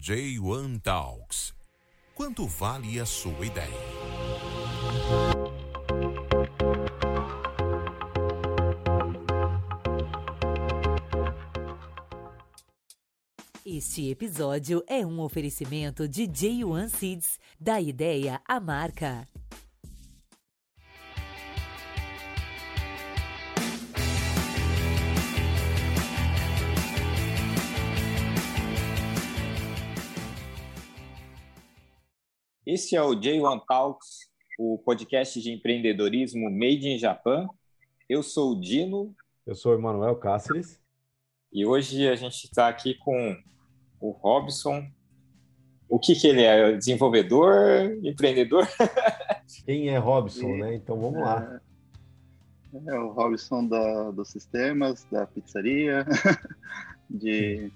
J1 Talks. Quanto vale a sua ideia? Este episódio é um oferecimento de J1 Seeds, da ideia à marca. Esse é o J1 Talks, o podcast de empreendedorismo made in Japan. Eu sou o Dino. Eu sou o Emanuel Cáceres. E hoje a gente está aqui com o Robson. O que, que ele é? Desenvolvedor? Empreendedor? Quem é Robson, né? Então vamos lá. É, é o Robson da, dos sistemas, da pizzaria, de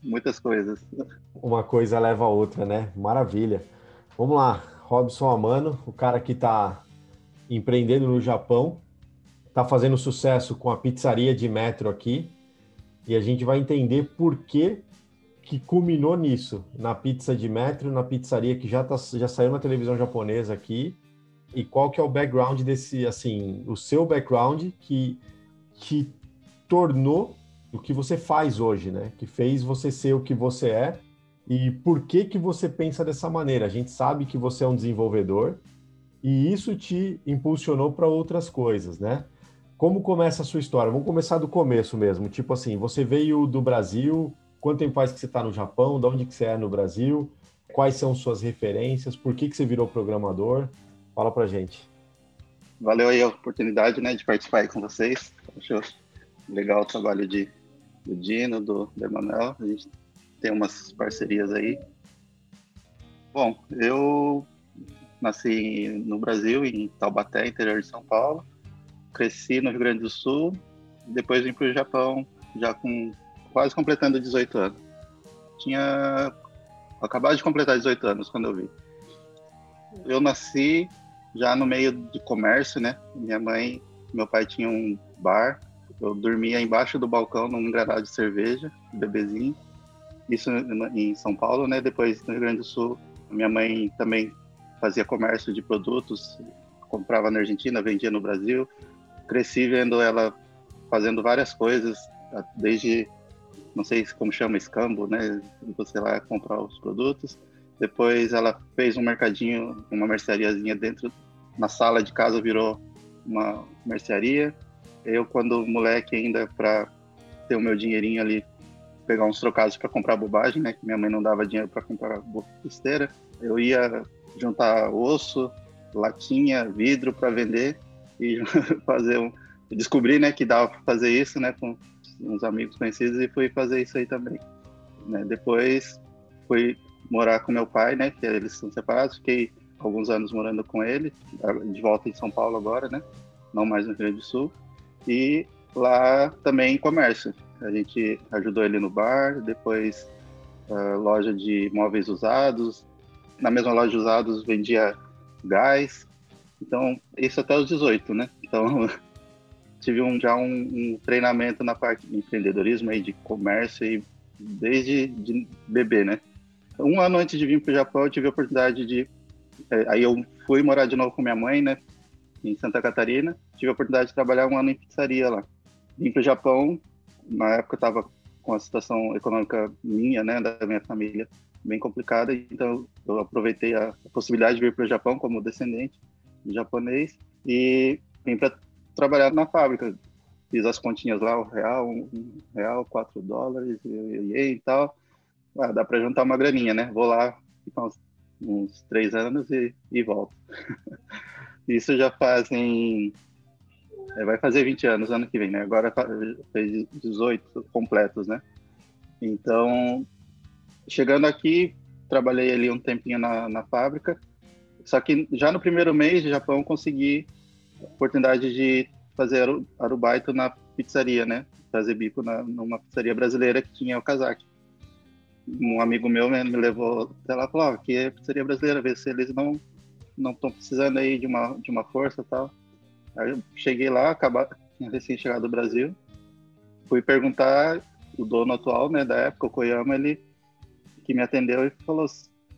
muitas coisas. Uma coisa leva a outra, né? Maravilha. Vamos lá, Robson Amano, o cara que está empreendendo no Japão, está fazendo sucesso com a pizzaria de metro aqui, e a gente vai entender por que que culminou nisso, na pizza de metro, na pizzaria que já, tá, já saiu na televisão japonesa aqui, e qual que é o background desse, assim, o seu background que, que tornou o que você faz hoje, né? Que fez você ser o que você é e por que que você pensa dessa maneira? A gente sabe que você é um desenvolvedor e isso te impulsionou para outras coisas, né? Como começa a sua história? Vamos começar do começo mesmo. Tipo assim, você veio do Brasil, quanto tempo faz que você está no Japão? De onde que você é no Brasil? Quais são suas referências? Por que que você virou programador? Fala pra gente. Valeu aí a oportunidade, né, de participar aí com vocês. Acho legal o trabalho de, do Dino, do, do Emanuel. A gente tem umas parcerias aí. Bom, eu nasci no Brasil, em Taubaté, interior de São Paulo. Cresci no Rio Grande do Sul. Depois vim para o Japão, já com quase completando 18 anos. Tinha acabado de completar 18 anos quando eu vim. Eu nasci já no meio de comércio, né? Minha mãe, meu pai tinha um bar. Eu dormia embaixo do balcão num engradado de cerveja, bebezinho isso em São Paulo, né? Depois no Rio Grande do Sul, minha mãe também fazia comércio de produtos, comprava na Argentina, vendia no Brasil. Cresci vendo ela fazendo várias coisas, desde não sei como chama escambo, né? Você lá comprar os produtos. Depois ela fez um mercadinho, uma merceariazinha dentro na sala de casa virou uma mercearia. Eu quando moleque ainda para ter o meu dinheirinho ali pegar uns trocados para comprar bobagem, né? Que minha mãe não dava dinheiro para comprar besteira. Eu ia juntar osso, latinha, vidro para vender e fazer um. Descobri, né, que dava para fazer isso, né, com uns amigos conhecidos e fui fazer isso aí também. Né? Depois fui morar com meu pai, né, que eles são separados. Fiquei alguns anos morando com ele, de volta em São Paulo agora, né, não mais no Rio Grande do Sul. E lá também comércio. A gente ajudou ele no bar, depois uh, loja de móveis usados. Na mesma loja de usados vendia gás. Então, isso até os 18, né? Então, tive um, já um, um, treinamento na parte de empreendedorismo e de comércio e desde de bebê, né? Um ano antes de vir para o Japão, eu tive a oportunidade de... É, aí eu fui morar de novo com minha mãe, né? Em Santa Catarina. Tive a oportunidade de trabalhar um ano em pizzaria lá. Vim para o Japão na época eu estava com a situação econômica minha, né, da minha família, bem complicada, então eu aproveitei a, possibilidade de vir para o Japão como descendente de japonês e vim para trabalhar na fábrica. Fiz as continhas lá, o real, um, real, quatro dólares e, e, e tal. Ah, dá para juntar uma graninha, né? Vou lá, ficar uns, uns três anos e, e volto. Isso já fazem vai fazer 20 anos ano que vem, né? Agora fez 18 completos, né? Então, chegando aqui, trabalhei ali um tempinho na, na fábrica. Só que já no primeiro mês de Japão consegui a oportunidade de fazer arubaito na pizzaria, né? Fazer bico na, numa pizzaria brasileira que tinha o Kazaki. Um amigo meu me levou até lá e falou: oh, aqui é pizzaria brasileira, vê se eles não não estão precisando aí de uma de uma força tal. Aí eu cheguei lá, acabava, tinha recém chegado do Brasil, fui perguntar o dono atual, né, da época, o Koyama, ele que me atendeu e falou,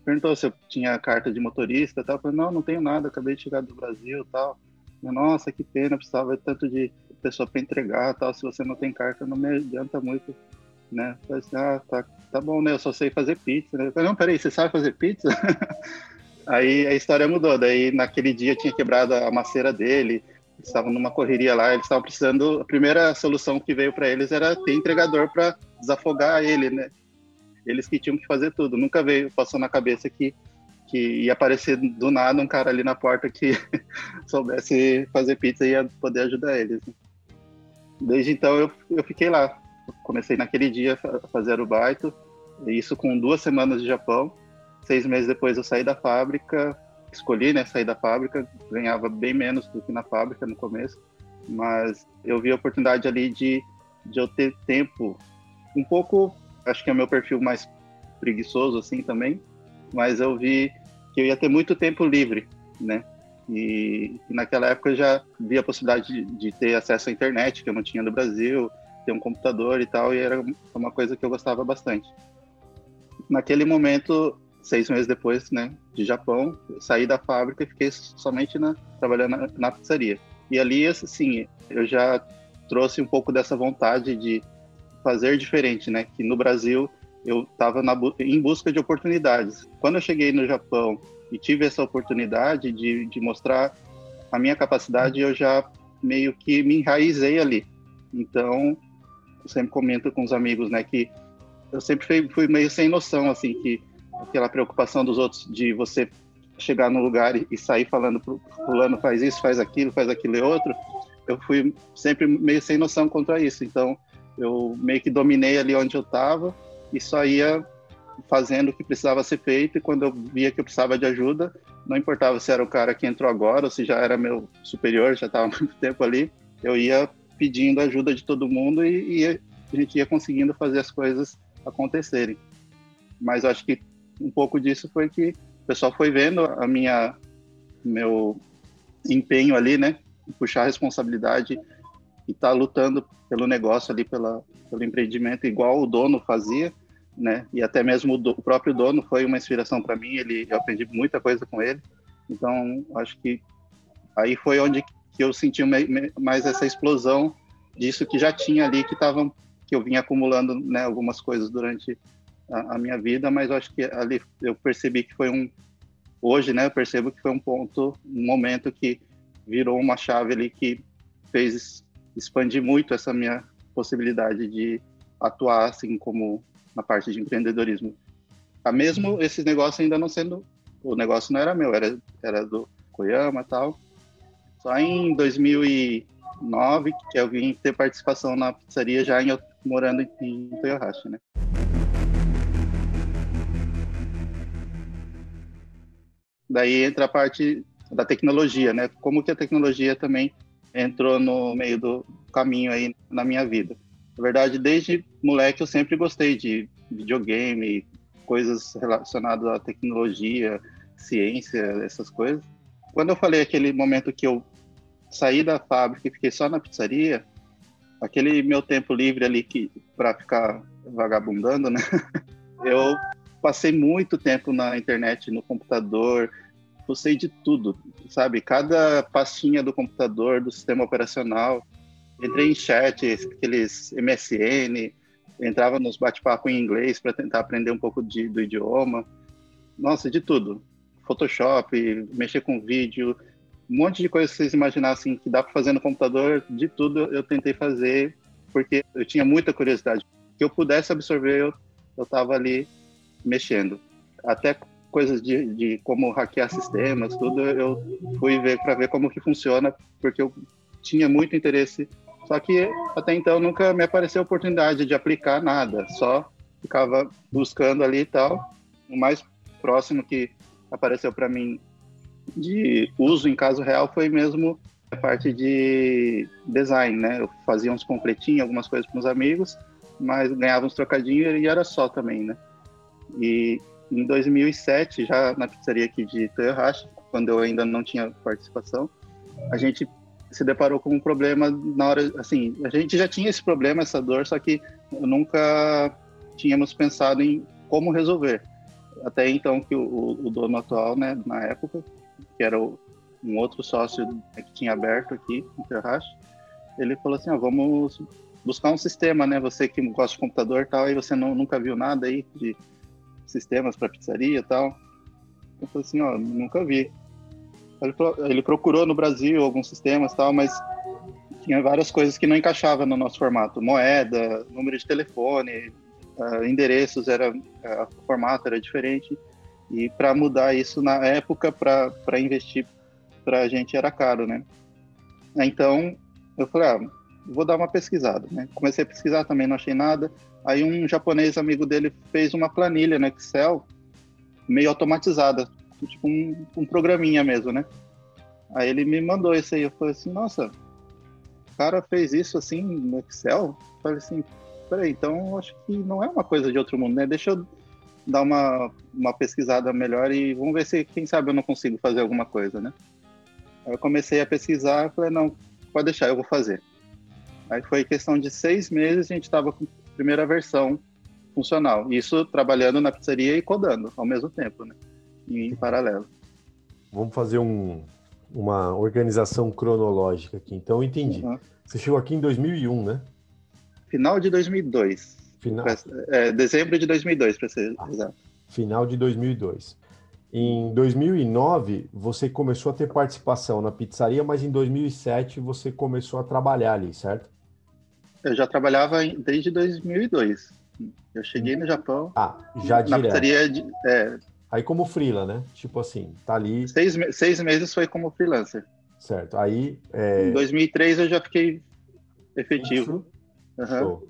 perguntou se eu tinha carta de motorista, tal. Eu falei, não, não tenho nada, acabei de chegar do Brasil, tal. Nossa, que pena, precisava tanto de pessoa para entregar, tal. Se você não tem carta, não me adianta muito, né? Eu falei assim, ah, tá, tá bom, né? Eu só sei fazer pizza. Eu falei, não, peraí, você sabe fazer pizza? Aí a história mudou. Daí naquele dia tinha quebrado a maceira dele. Estavam numa correria lá, eles estavam precisando. A primeira solução que veio para eles era ter entregador para desafogar ele, né? Eles que tinham que fazer tudo. Nunca veio, passou na cabeça que que ia aparecer do nada um cara ali na porta que soubesse fazer pizza e ia poder ajudar eles. Desde então eu, eu fiquei lá. Comecei naquele dia a fazer o baito, isso com duas semanas de Japão. Seis meses depois eu saí da fábrica, escolhi né, sair da fábrica, ganhava bem menos do que na fábrica no começo, mas eu vi a oportunidade ali de, de eu ter tempo, um pouco, acho que é o meu perfil mais preguiçoso assim também, mas eu vi que eu ia ter muito tempo livre, né? E, e naquela época eu já vi a possibilidade de, de, ter acesso à internet, que eu não tinha no Brasil, ter um computador e tal, e era uma coisa que eu gostava bastante. Naquele momento, seis meses depois, né, de Japão, saí da fábrica e fiquei somente na, trabalhando na, na pizzaria. E ali, assim, eu já trouxe um pouco dessa vontade de fazer diferente, né? Que no Brasil eu estava em busca de oportunidades. Quando eu cheguei no Japão e tive essa oportunidade de, de mostrar a minha capacidade, eu já meio que me enraizei ali. Então, eu sempre comento com os amigos, né, que eu sempre fui, fui meio sem noção, assim, que aquela preocupação dos outros de você chegar no lugar e, sair falando pro fulano faz isso, faz aquilo, faz aquilo e outro, eu fui sempre meio sem noção contra isso. Então, eu meio que dominei ali onde eu estava e só ia fazendo o que precisava ser feito e quando eu via que eu precisava de ajuda, não importava se era o cara que entrou agora ou se já era meu superior, já estava muito tempo ali, eu ia pedindo ajuda de todo mundo e, e a gente ia conseguindo fazer as coisas acontecerem. Mas acho que um pouco disso foi que o pessoal foi vendo a minha meu empenho ali, né, puxar a responsabilidade e estar tá lutando pelo negócio ali, pela, pelo empreendimento, igual o dono fazia, né? E até mesmo o, do, o próprio dono foi uma inspiração para mim. Ele, eu aprendi muita coisa com ele. Então, acho que aí foi onde que eu senti mais essa explosão disso que já tinha ali, que tava, que eu vinha acumulando, né? Algumas coisas durante a, a minha vida, mas acho que ali eu percebi que foi um hoje, né? Eu percebo que foi um ponto, um momento que virou uma chave ali que fez expandir muito essa minha possibilidade de atuar assim como na parte de empreendedorismo. A mesmo uhum. esses negócios ainda não sendo o negócio não era meu, era era do Koyama tal. Só em 2009 que eu vim ter participação na pizzaria já em, morando em Toyohashi, né? Daí entra a parte da tecnologia, né? Como que a tecnologia também entrou no meio do caminho aí na minha vida. Na verdade, desde moleque eu sempre gostei de videogame, coisas relacionadas à tecnologia, ciência, essas coisas. Quando eu falei aquele momento que eu saí da fábrica e fiquei só na pizzaria, aquele meu tempo livre ali que para ficar vagabundando, né? Eu passei muito tempo na internet, no computador, eu sei de tudo, sabe? Cada pastinha do computador, do sistema operacional. Entrei em chat, aqueles MSN, entrava nos bate-papo em inglês para tentar aprender um pouco de, do idioma. Nossa, de tudo. Photoshop, mexer com vídeo, um monte de coisas que vocês imaginassem que dá para fazer no computador, de tudo eu tentei fazer, porque eu tinha muita curiosidade. Que eu pudesse absorver, eu estava ali mexendo. Até coisas de, de como hackear sistemas, tudo, eu fui ver para ver como que funciona, porque eu tinha muito interesse. Só que até então nunca me apareceu oportunidade de aplicar nada, só ficava buscando ali e tal. O mais próximo que apareceu para mim de uso em caso real foi mesmo a parte de design, né? Eu fazia uns completinhos, algumas coisas para os amigos, mas ganhava uns trocadinhos e era só também, né? E em 2007, já na pizzaria aqui de Toyohashi, quando eu ainda não tinha participação, a gente se deparou com um problema na hora, assim, a gente já tinha esse problema, essa dor, só que nunca tínhamos pensado em como resolver. Até então que o, o dono atual, né, na época, que era o, um outro sócio que tinha aberto aqui no Terrache, ele falou assim, ó, vamos buscar um sistema, né? Você que gosta de computador e tal, e você não, nunca viu nada aí de sistemas para pizzaria e tal. Eu falei assim, ó, nunca vi. Ele, falou, ele procurou no Brasil alguns sistemas e tal, mas tinha várias coisas que não encaixavam no nosso formato. Moeda, número de telefone, uh, endereços, era, uh, o formato era diferente. E para mudar isso na época, para investir para a gente era caro, né? Então, eu falei, ah, vou dar uma pesquisada, né? Comecei a pesquisar também, não achei nada. Aí um japonês amigo dele fez uma planilha no Excel, meio automatizada, tipo um, um programinha mesmo, né? Aí ele me mandou isso aí, eu falei assim, nossa, o cara fez isso assim no Excel? Eu falei assim, peraí, então acho que não é uma coisa de outro mundo, né? Deixa eu dar uma, uma pesquisada melhor e vamos ver se, quem sabe, eu não consigo fazer alguma coisa, né? Aí eu comecei a pesquisar, falei, não, pode deixar, eu vou fazer. Aí foi questão de seis meses, a gente estava com a primeira versão funcional. Isso trabalhando na pizzaria e codando ao mesmo tempo, né? Em paralelo. Vamos fazer um, uma organização cronológica aqui. Então, eu entendi. Uhum. Você chegou aqui em 2001, né? Final de 2002. Final. É, dezembro de 2002, para ser ah, exato. Final de 2002. Em 2009, você começou a ter participação na pizzaria, mas em 2007 você começou a trabalhar ali, certo? Eu já trabalhava desde 2002. Eu cheguei no Japão. Ah, já na direto. pizzaria de, é, Aí como freela, né? Tipo assim, tá ali. Seis, seis meses foi como freelancer. Certo. Aí. É... Em 2003 eu já fiquei efetivo. Uhum.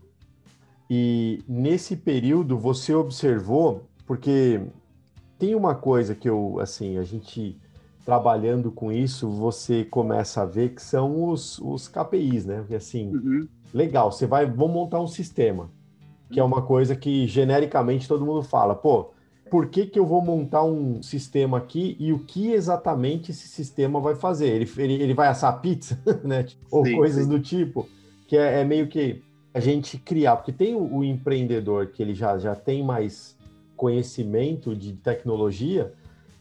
E nesse período você observou, porque tem uma coisa que eu, assim, a gente trabalhando com isso, você começa a ver que são os, os KPIs, né? Porque assim, uhum. Legal, você vai, vamos montar um sistema, que é uma coisa que genericamente todo mundo fala, pô, por que, que eu vou montar um sistema aqui e o que exatamente esse sistema vai fazer? Ele, ele, ele vai assar pizza, né? Ou sim, coisas sim. do tipo, que é, é, meio que a gente criar, porque tem o, o empreendedor que ele já, já tem mais conhecimento de tecnologia,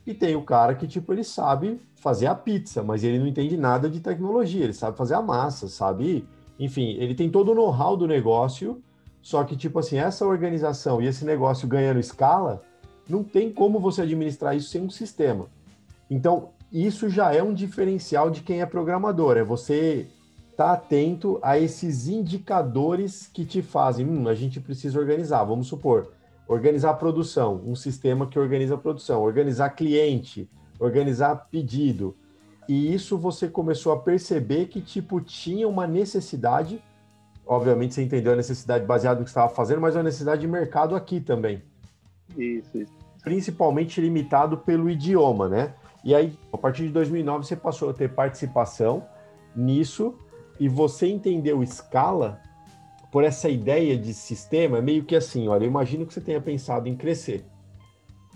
e tem o cara que, tipo, ele sabe fazer a pizza, mas ele não entende nada de tecnologia, ele sabe fazer a massa, sabe? Enfim, ele tem todo o know-how do negócio, só que, tipo assim, essa organização e esse negócio ganhando escala, não tem como você administrar isso sem um sistema. Então, isso já é um diferencial de quem é programador, é você estar tá atento a esses indicadores que te fazem, hum, a gente precisa organizar, vamos supor, organizar a produção, um sistema que organiza a produção, organizar cliente, organizar pedido. E isso você começou a perceber que tipo tinha uma necessidade, obviamente você entendeu a necessidade baseada no que estava fazendo, mas uma necessidade de mercado aqui também. Isso, isso. Principalmente limitado pelo idioma, né? E aí, a partir de 2009, você passou a ter participação nisso e você entendeu escala por essa ideia de sistema, é meio que assim, olha, eu imagino que você tenha pensado em crescer.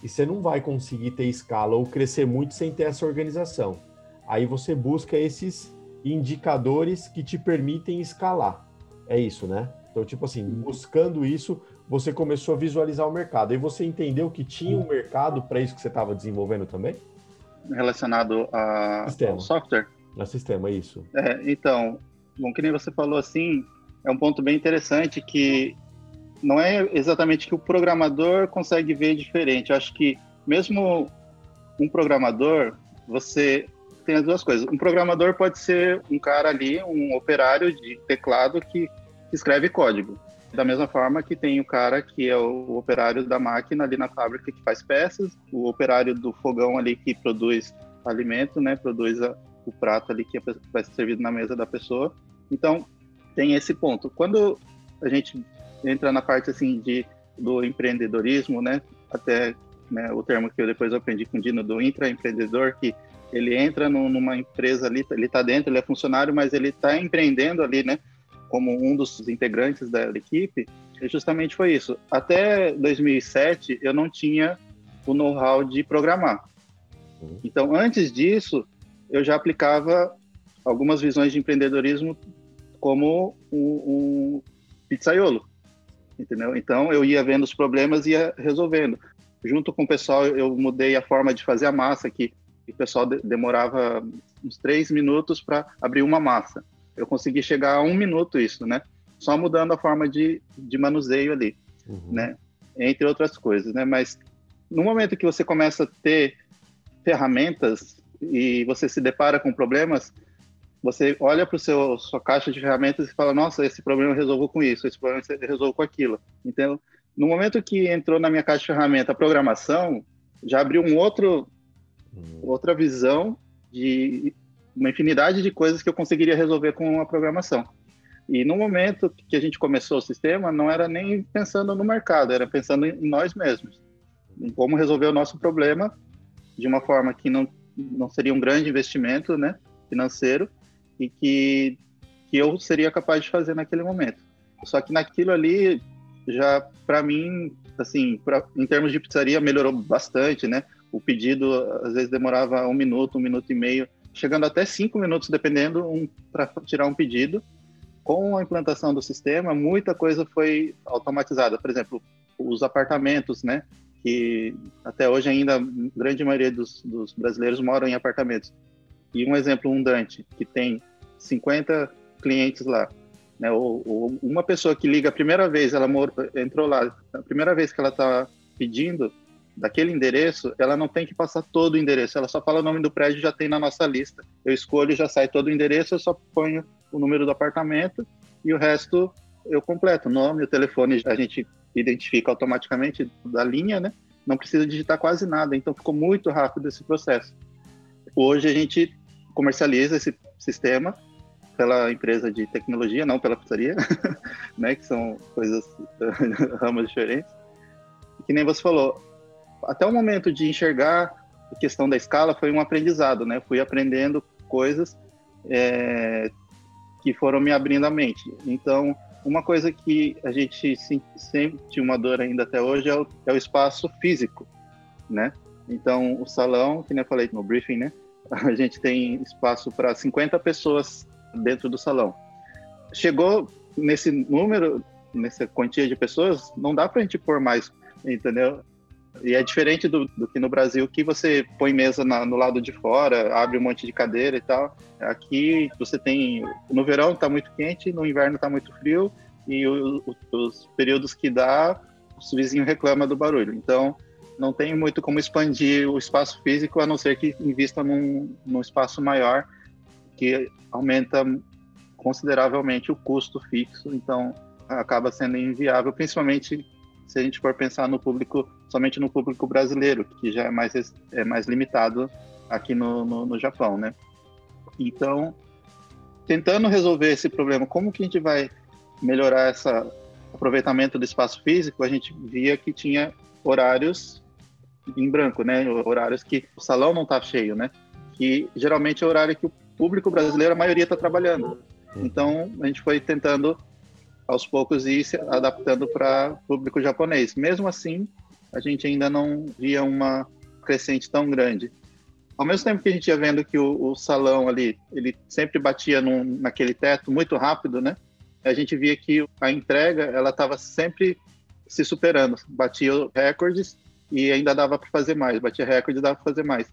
E você não vai conseguir ter escala ou crescer muito sem ter essa organização. Aí você busca esses indicadores que te permitem escalar. É isso, né? Então, tipo assim, buscando isso, você começou a visualizar o mercado. E você entendeu que tinha um mercado para isso que você estava desenvolvendo também? Relacionado a, ao software? A sistema, isso. É, então, bom, que nem você falou assim, é um ponto bem interessante que não é exatamente que o programador consegue ver diferente. Eu acho que mesmo um programador, você tem as duas coisas. Um programador pode ser um cara ali, um operário de teclado que, que escreve código. Da mesma forma que tem o cara que é o operário da máquina ali na fábrica que faz peças, o operário do fogão ali que produz alimento, né, produz a, o prato ali que vai ser servido na mesa da pessoa. Então, tem esse ponto. Quando a gente entra na parte assim de do empreendedorismo, né? Até né, o termo que eu depois aprendi com o Dino do intraempreendedor, que ele entra numa empresa ali, ele está dentro, ele é funcionário, mas ele está empreendendo ali, né? Como um dos integrantes da equipe. E justamente foi isso. Até 2007 eu não tinha o know-how de programar. Uhum. Então, antes disso, eu já aplicava algumas visões de empreendedorismo como um, um pizzaiolo. entendeu? Então eu ia vendo os problemas e ia resolvendo. Junto com o pessoal, eu mudei a forma de fazer a massa, que o pessoal demorava uns três minutos para abrir uma massa. Eu consegui chegar a um minuto isso, né? Só mudando a forma de, de manuseio ali, uhum. né? Entre outras coisas, né? Mas no momento que você começa a ter ferramentas e você se depara com problemas, você olha para o sua caixa de ferramentas e fala, nossa, esse problema eu resolvo com isso, esse problema eu resolvo com aquilo. Então, no momento que entrou na minha caixa de ferramenta a programação, já abriu um outro, uhum. outra visão de uma infinidade de coisas que eu conseguiria resolver com a programação. E no momento que a gente começou o sistema, não era nem pensando no mercado, era pensando em nós mesmos, em como resolver o nosso problema de uma forma que não, não seria um grande investimento né, financeiro e que, que eu seria capaz de fazer naquele momento. Só que naquilo ali, já para mim, assim, pra, em termos de pizzaria, melhorou bastante, né? O pedido às vezes demorava um minuto, um minuto e meio, chegando até cinco minutos, dependendo, um, para tirar um pedido. Com a implantação do sistema, muita coisa foi automatizada. Por exemplo, os apartamentos, né? Que até hoje ainda a grande maioria dos, dos brasileiros moram em apartamentos. E um exemplo, um Dante, que tem 50 clientes lá, né? Ou, ou, uma pessoa que liga a primeira vez, ela entrou lá, a primeira vez que ela está pedindo daquele endereço, ela não tem que passar todo o endereço, ela só fala o nome do prédio já tem na nossa lista. Eu escolho, já sai todo o endereço, eu só ponho o número do apartamento e o resto eu completo, o nome, o telefone, a gente identifica automaticamente da linha, né? Não precisa digitar quase nada, então ficou muito rápido esse processo. Hoje a gente comercializa esse sistema pela empresa de tecnologia, não pela pizzaria, né, que são coisas ramas diferentes. Que nem você falou, até o momento de enxergar a questão da escala foi um aprendizado, né? Fui aprendendo coisas é, que foram me abrindo a mente. Então, uma coisa que a gente sente uma dor ainda até hoje é o, é o espaço físico, né? Então, o salão, que nem eu falei no briefing, né? A gente tem espaço para 50 pessoas dentro do salão. Chegou nesse número, nessa quantia de pessoas, não dá para a gente pôr mais, entendeu? E é diferente do, do que no Brasil, que você põe mesa na, no lado de fora, abre um monte de cadeira e tal. Aqui você tem. No verão está muito quente, no inverno está muito frio, e o, o, os períodos que dá, o vizinho reclama do barulho. Então, não tem muito como expandir o espaço físico, a não ser que invista num, num espaço maior, que aumenta consideravelmente o custo fixo, então acaba sendo inviável, principalmente se a gente for pensar no público, somente no público brasileiro, que já é mais, é mais limitado aqui no, no, no Japão, né? Então, tentando resolver esse problema, como que a gente vai melhorar esse aproveitamento do espaço físico, a gente via que tinha horários em branco, né? Horários que o salão não está cheio, né? Que geralmente é o horário que o público brasileiro, a maioria está trabalhando. Então, a gente foi tentando, aos poucos, ir se adaptando para público japonês. Mesmo assim, a gente ainda não via uma crescente tão grande. Ao mesmo tempo que a gente ia vendo que o, o salão ali, ele sempre batia num, naquele teto muito rápido, né? A gente via que a entrega, ela estava sempre se superando. Batia recordes e ainda dava para fazer mais. Batia recordes dava para fazer mais.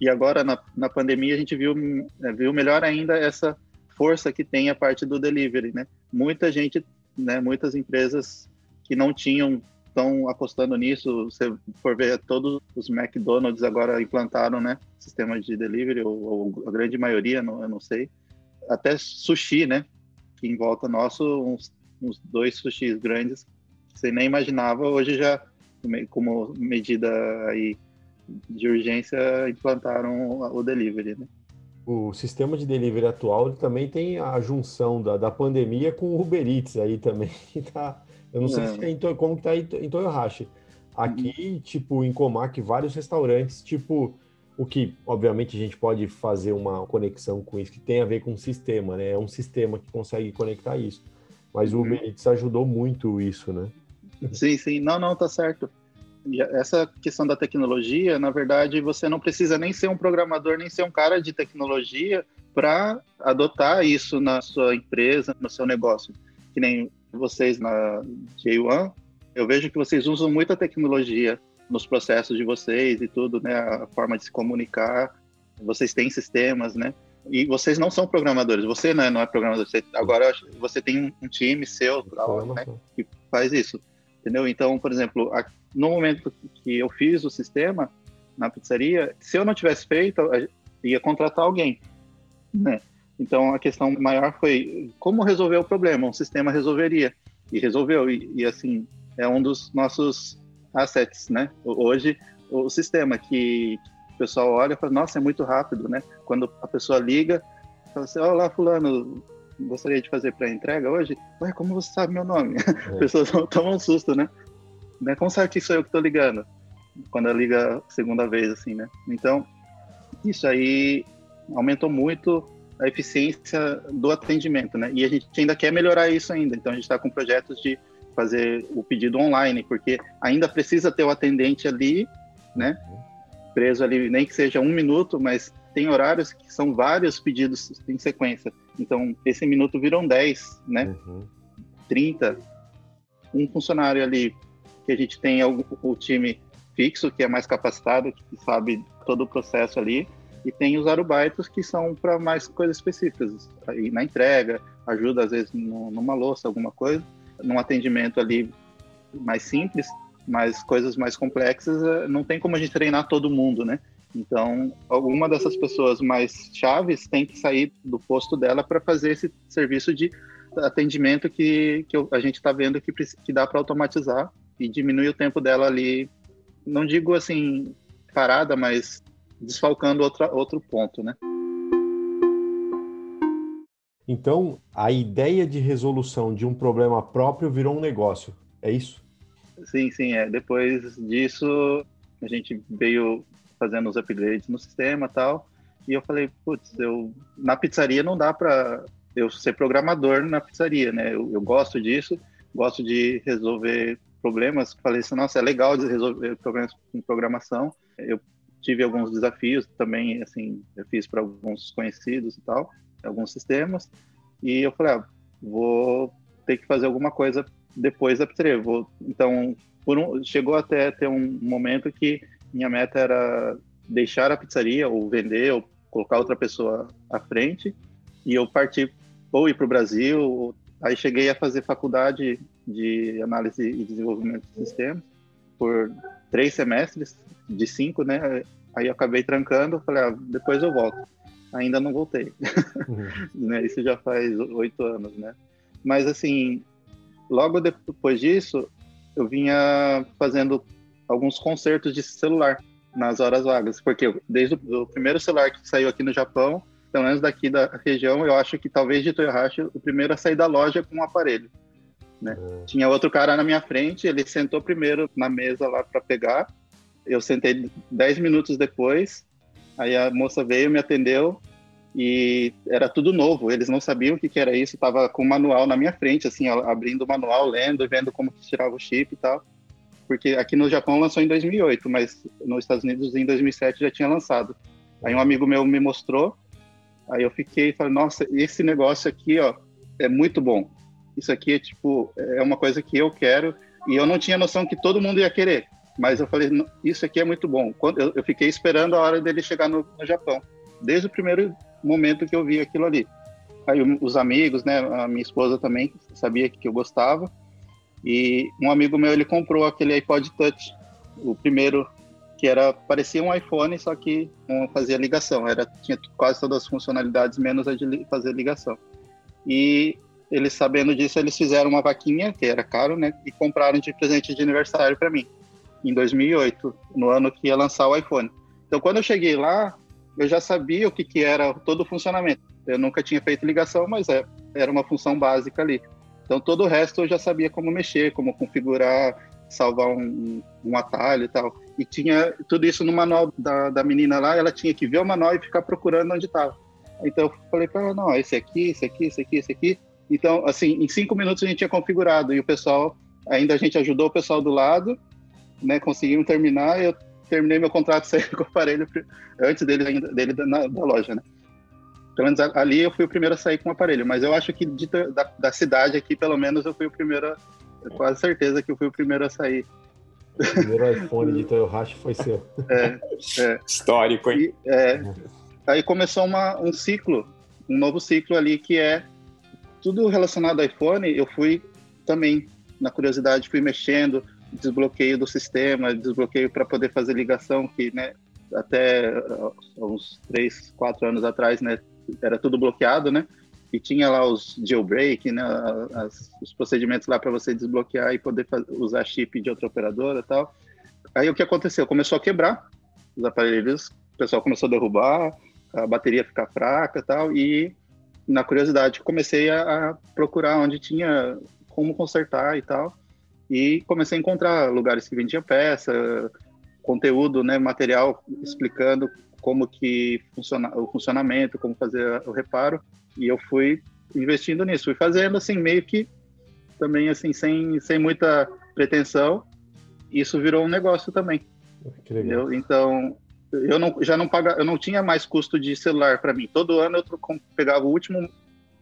E agora, na, na pandemia, a gente viu, é, viu melhor ainda essa força que tem a parte do delivery, né? Muita gente, né, muitas empresas que não tinham estão apostando nisso. Se for ver, todos os McDonald's agora implantaram, né, sistema de delivery, ou, ou a grande maioria, não, eu não sei. Até sushi, né, que em volta nosso, uns, uns dois sushis grandes, você nem imaginava, hoje já, como medida aí de urgência implantaram o delivery, né? O sistema de delivery atual também tem a junção da, da pandemia com o Uber Eats aí também. Tá, eu não, sei se é em, como que tá em Toyohashi. Aqui, uhum. tipo, em Comac, vários restaurantes, tipo, o que, obviamente, a gente pode fazer uma conexão com isso, que tem a ver com o sistema, né? É um sistema que consegue conectar isso. Mas o Uber uhum. Eats ajudou muito isso, né? Sim, sim. Não, não, tá certo essa questão da tecnologia, na verdade, você não precisa nem ser um programador, nem ser um cara de tecnologia para adotar isso na sua empresa, no seu negócio. Que nem vocês na J1, eu vejo que vocês usam muita tecnologia nos processos de vocês e tudo, né? A forma de se comunicar. Vocês têm sistemas, né? E vocês não são programadores. Você né, não é programador. Você, agora você tem um time seu né, que faz isso, entendeu? Então, por exemplo, no momento que eu fiz o sistema na pizzaria, se eu não tivesse feito, ia contratar alguém, né? Então a questão maior foi como resolver o problema. Um sistema resolveria e resolveu e, e assim é um dos nossos assets, né? Hoje o sistema que o pessoal olha e fala, nossa, é muito rápido, né? Quando a pessoa liga, fala assim, olá fulano, gostaria de fazer para entrega hoje? Ué, como você sabe meu nome? É. As pessoas tomam um susto, né? né? Como sabe que sou eu que estou ligando? Quando ela liga a segunda vez, assim, né? Então, isso aí aumentou muito a eficiência do atendimento, né? E a gente ainda quer melhorar isso ainda. Então, a gente está com projetos de fazer o pedido online, porque ainda precisa ter o atendente ali, né? Preso ali, nem que seja um minuto, mas tem horários que são vários pedidos em sequência. Então, esse minuto viram 10, né? Uhum. 30. Um funcionário ali que a gente tem o, o time fixo, que é mais capacitado, que sabe todo o processo ali, e tem os arubaitos que são para mais coisas específicas, aí na entrega, ajuda às vezes no, numa louça, alguma coisa. Num atendimento ali mais simples, mas coisas mais complexas, eh, não tem como a gente treinar todo mundo, né? Então, alguma dessas pessoas mais chaves tem que sair do posto dela para fazer esse serviço de atendimento que, que a gente está vendo que, que dá para automatizar e diminuir o tempo dela ali, não digo assim parada, mas desfalcando outra, outro ponto, né? Então, a ideia de resolução de um problema próprio virou um negócio, é isso? Sim, sim, é. Depois disso, a gente veio fazendo os upgrades no sistema tal, e eu falei, putz, eu na pizzaria não dá para eu ser programador na pizzaria, né? Eu, eu, gosto disso, gosto de resolver problemas. Falei assim, nossa, é legal de resolver problemas com programação. Eu tive alguns desafios também, assim, eu fiz para alguns conhecidos e tal alguns sistemas, e eu falei, ah, vou ter que fazer alguma coisa depois da pizzaria. Vou, então, um, chegou até ter um momento que minha meta era deixar a pizzaria, ou vender, ou colocar outra pessoa à frente, e eu parti ou ir para o Brasil, ou, aí cheguei a fazer faculdade de análise e desenvolvimento de sistemas por três semestres, de cinco, né? Aí eu acabei trancando, falei, ah, depois eu volto ainda não voltei. Uhum. né? Isso já faz oito anos, né? Mas, assim, logo depois disso, eu vinha fazendo alguns concertos de celular nas horas vagas, porque desde o primeiro celular que saiu aqui no Japão, pelo menos daqui da região, eu acho que talvez de Toyohashi, o primeiro a sair da loja com um aparelho. Né? Uhum. Tinha outro cara na minha frente, ele sentou primeiro na mesa lá para pegar, eu sentei dez minutos depois, Aí a moça veio, me atendeu e era tudo novo. Eles não sabiam o que, que era isso. Tava com o manual na minha frente, assim, abrindo o manual, lendo, vendo como que tirava o chip e tal. Porque aqui no Japão lançou em 2008, mas nos Estados Unidos em 2007 já tinha lançado. Aí um amigo meu me mostrou, aí eu fiquei e falei, nossa, esse negócio aqui, ó, é muito bom. Isso aqui é tipo, é uma coisa que eu quero e eu não tinha noção que todo mundo ia querer. Mas eu falei, isso aqui é muito bom. Eu, eu fiquei esperando a hora dele chegar no, no, Japão, desde o primeiro momento que eu vi aquilo ali. Aí os amigos, né, a minha esposa também sabia que eu gostava. E um amigo meu ele comprou aquele iPod Touch, o primeiro que era parecia um iPhone, só que não fazia ligação. Era tinha quase todas as funcionalidades menos a de fazer ligação. E eles sabendo disso, eles fizeram uma vaquinha que era caro, né, e compraram de presente de aniversário para mim em 2008, no ano que ia lançar o iPhone. Então, quando eu cheguei lá, eu já sabia o que, que era todo o funcionamento. Eu nunca tinha feito ligação, mas é, era uma função básica ali. Então, todo o resto eu já sabia como mexer, como configurar, salvar um, um atalho e tal. E tinha tudo isso no manual da, da menina lá, ela tinha que ver o manual e ficar procurando onde estava. Então, eu falei para ela, não, esse aqui, esse aqui, esse aqui, esse aqui. Então, assim, em cinco minutos a gente tinha configurado e o pessoal, ainda a gente ajudou o pessoal do lado né, conseguimos terminar, eu terminei meu contrato sair com o aparelho antes dele, dele na, da loja, né? pelo menos ali eu fui o primeiro a sair com o aparelho, mas eu acho que de, da, da, cidade aqui, pelo menos, eu fui o primeiro, a, quase certeza que eu fui o primeiro a sair. O primeiro iPhone de Toyohashi foi seu. É, é. Histórico, hein? E, é, aí começou uma, um ciclo, um novo ciclo ali que é tudo relacionado ao iPhone, eu fui também, na curiosidade, fui mexendo, desbloqueio do sistema, desbloqueio para poder fazer ligação, que né, até uns três, quatro anos atrás, né, era tudo bloqueado, né? E tinha lá os jailbreak, né, as, os procedimentos lá para você desbloquear e poder fazer, usar chip de outra operadora e tal. Aí o que aconteceu? Começou a quebrar os aparelhos, o pessoal começou a derrubar, a bateria ficar fraca e tal, e na curiosidade, comecei a, a, procurar onde tinha como consertar e tal. E comecei a encontrar lugares que vendiam peça, conteúdo, né, material explicando como que funciona o funcionamento, como fazer o reparo. E eu fui investindo nisso, fui fazendo assim meio que também assim sem, sem muita pretensão. Isso virou um negócio também. Que legal. Então eu não, já não paga, eu não tinha mais custo de celular para mim. Todo ano eu pegava o último,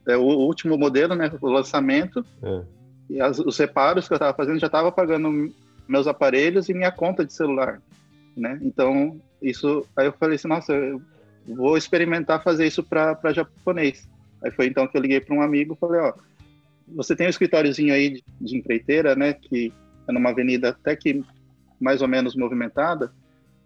é, o último modelo, né, o lançamento, é. e as, os reparos que eu estava fazendo já estava pagando meus aparelhos e minha conta de celular, né? Então isso, aí eu falei assim, nossa, eu vou experimentar fazer isso para japonês. Aí foi então que eu liguei para um amigo, falei, ó, você tem um escritóriozinho aí de, de empreiteira, né, que é numa avenida até que mais ou menos movimentada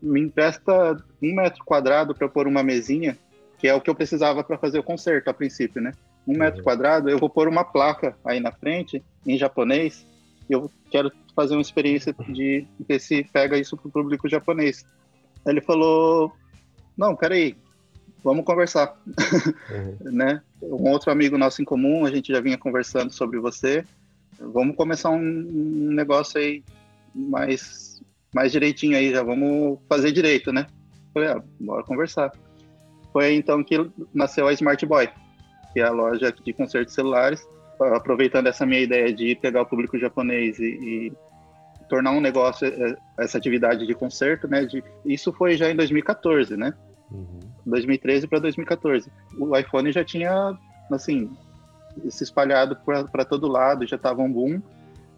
me empresta um metro quadrado para pôr uma mesinha, que é o que eu precisava para fazer o concerto a princípio, né? Um uhum. metro quadrado, eu vou pôr uma placa aí na frente, em japonês, e eu quero fazer uma experiência de ver se pega isso para o público japonês. Ele falou, não, peraí, vamos conversar, uhum. né? Um outro amigo nosso em comum, a gente já vinha conversando sobre você, vamos começar um, um negócio aí mais mais direitinho aí, já vamos fazer direito, né? Falei, ah, bora conversar. Foi então que nasceu a Smart Boy, que é a loja de consertos celulares, aproveitando essa minha ideia de pegar o público japonês e, e tornar um negócio é, essa atividade de conserto, né? De, isso foi já em 2014, né? Uhum. 2013 para 2014. O iPhone já tinha, assim, se espalhado para todo lado, já estava um boom.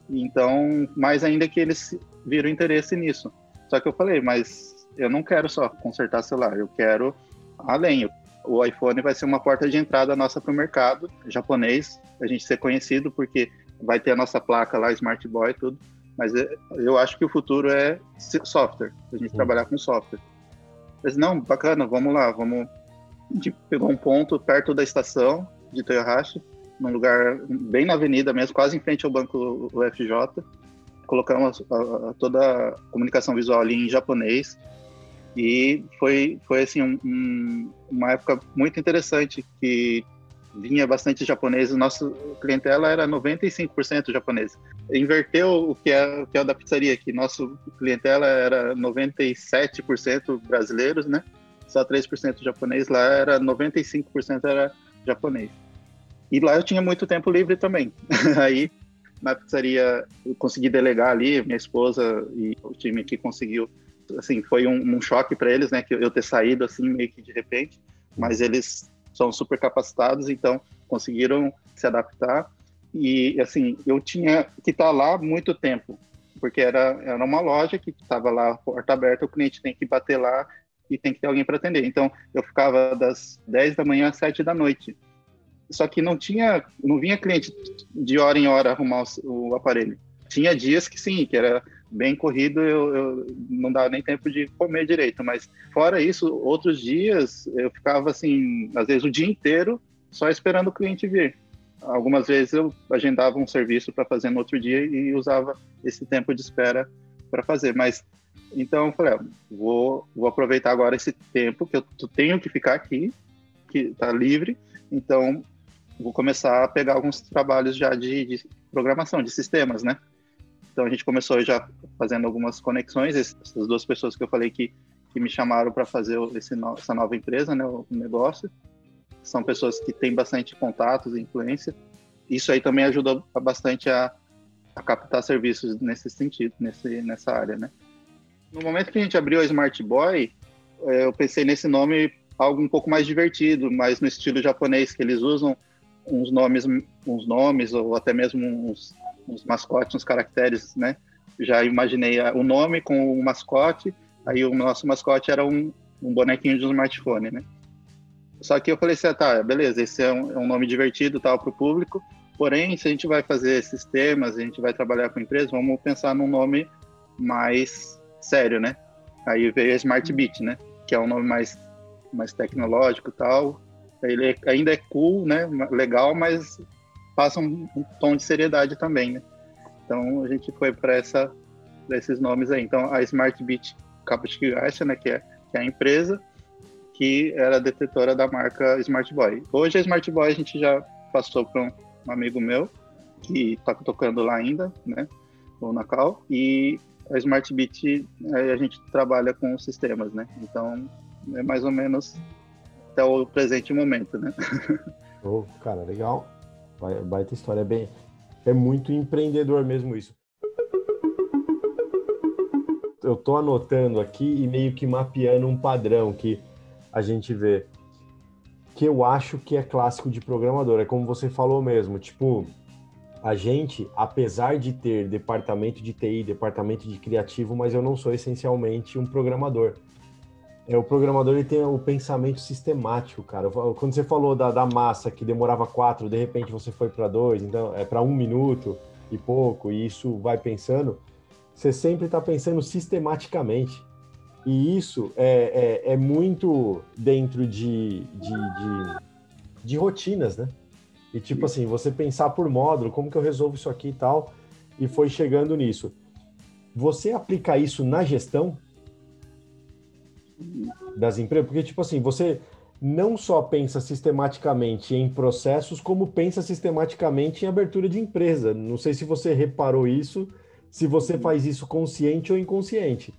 Então, mais ainda que eles viram interesse nisso. Só que eu falei, mas eu não quero só consertar celular, eu quero além. O iPhone vai ser uma porta de entrada nossa para o mercado japonês, a gente ser conhecido, porque vai ter a nossa placa lá, Smart Boy e tudo. Mas eu acho que o futuro é software, a gente trabalhar com software. Mas não, bacana, vamos lá, vamos. A gente pegou um ponto perto da estação de Toyohashi, num lugar bem na avenida mesmo, quase em frente ao banco UFJ colocamos a, a, toda a comunicação visual ali em japonês e foi foi assim um, um, uma época muito interessante que vinha bastante japonês, nosso clientela era 95% japonês. Inverteu o que é o que é o da pizzaria, que nosso clientela era 97% brasileiros, né? Só 3% japonês, lá era 95% era japonês. E lá eu tinha muito tempo livre também. Aí na pizzaria eu consegui delegar ali, minha esposa e o time que conseguiu, assim, foi um, um choque para eles, né, que eu ter saído assim meio que de repente, mas eles são super capacitados, então conseguiram se adaptar e assim, eu tinha que estar tá lá muito tempo, porque era, era uma loja que estava lá, porta aberta, o cliente tem que bater lá e tem que ter alguém para atender. Então, eu ficava das 10 da manhã às 7 da noite só que não tinha, não vinha cliente de hora em hora arrumar o, o aparelho. Tinha dias que sim, que era bem corrido, eu, eu, não dava nem tempo de comer direito, mas fora isso, outros dias eu ficava assim, às vezes o dia inteiro só esperando o cliente vir. Algumas vezes eu agendava um serviço para fazer no outro dia e usava esse tempo de espera para fazer, mas então eu falei, ah, vou, vou aproveitar agora esse tempo que eu tenho que ficar aqui, que está livre, então vou começar a pegar alguns trabalhos já de, de, programação, de sistemas, né? Então a gente começou já fazendo algumas conexões, essas duas pessoas que eu falei que, que me chamaram para fazer esse, essa nova empresa, né, o negócio, são pessoas que têm bastante contatos e influência. Isso aí também ajuda bastante a, a captar serviços nesse sentido, nesse, nessa área, né? No momento que a gente abriu a Smart Boy, é, eu pensei nesse nome algo um pouco mais divertido, mais no estilo japonês, que eles usam uns nomes, uns nomes ou até mesmo uns, uns mascotes, uns caracteres, né? Já imaginei o nome com o mascote, aí o nosso mascote era um, um bonequinho de um smartphone, né? Só que eu falei assim, ah, tá, beleza, esse é um, é um nome divertido tal para o público, porém, se a gente vai fazer esses temas, a gente vai trabalhar com empresas, vamos pensar num nome mais sério, né? Aí veio a Smart Beat, né? Que é um nome mais, mais tecnológico tal. Ele é, ainda é cool, né? Legal, mas passa um, um, tom de seriedade também, né? Então a gente foi para essa esses nomes aí. Então a Smart Beat Kaputskigacha, né? Que é, que é a empresa que era detetora da marca Smart Boy. Hoje a Smart Boy a gente já passou para um, um amigo meu que está tocando lá ainda, né? O Nacal e a Smart Beat a gente trabalha com sistemas, né? Então é mais ou menos até o presente momento, né? Oh, cara, legal. Baita história, é bem, é muito empreendedor mesmo isso. Eu tô anotando aqui e meio que mapeando um padrão que a gente vê que eu acho que é clássico de programador. É como você falou mesmo, tipo, a gente, apesar de ter departamento de TI, departamento de criativo, mas eu não sou essencialmente um programador. É, o programador ele tem o pensamento sistemático, cara. Quando você falou da, da massa que demorava quatro, de repente você foi para dois, então é para um minuto e pouco, e isso vai pensando, você sempre está pensando sistematicamente. E isso é, é, é muito dentro de, de, de, de rotinas, né? E tipo assim, você pensar por módulo, como que eu resolvo isso aqui e tal, e foi chegando nisso. Você aplica isso na gestão das empresas? Porque, tipo assim, você não só pensa sistematicamente em processos, como pensa sistematicamente em abertura de empresa. Não sei se você reparou isso, se você faz isso consciente ou inconsciente.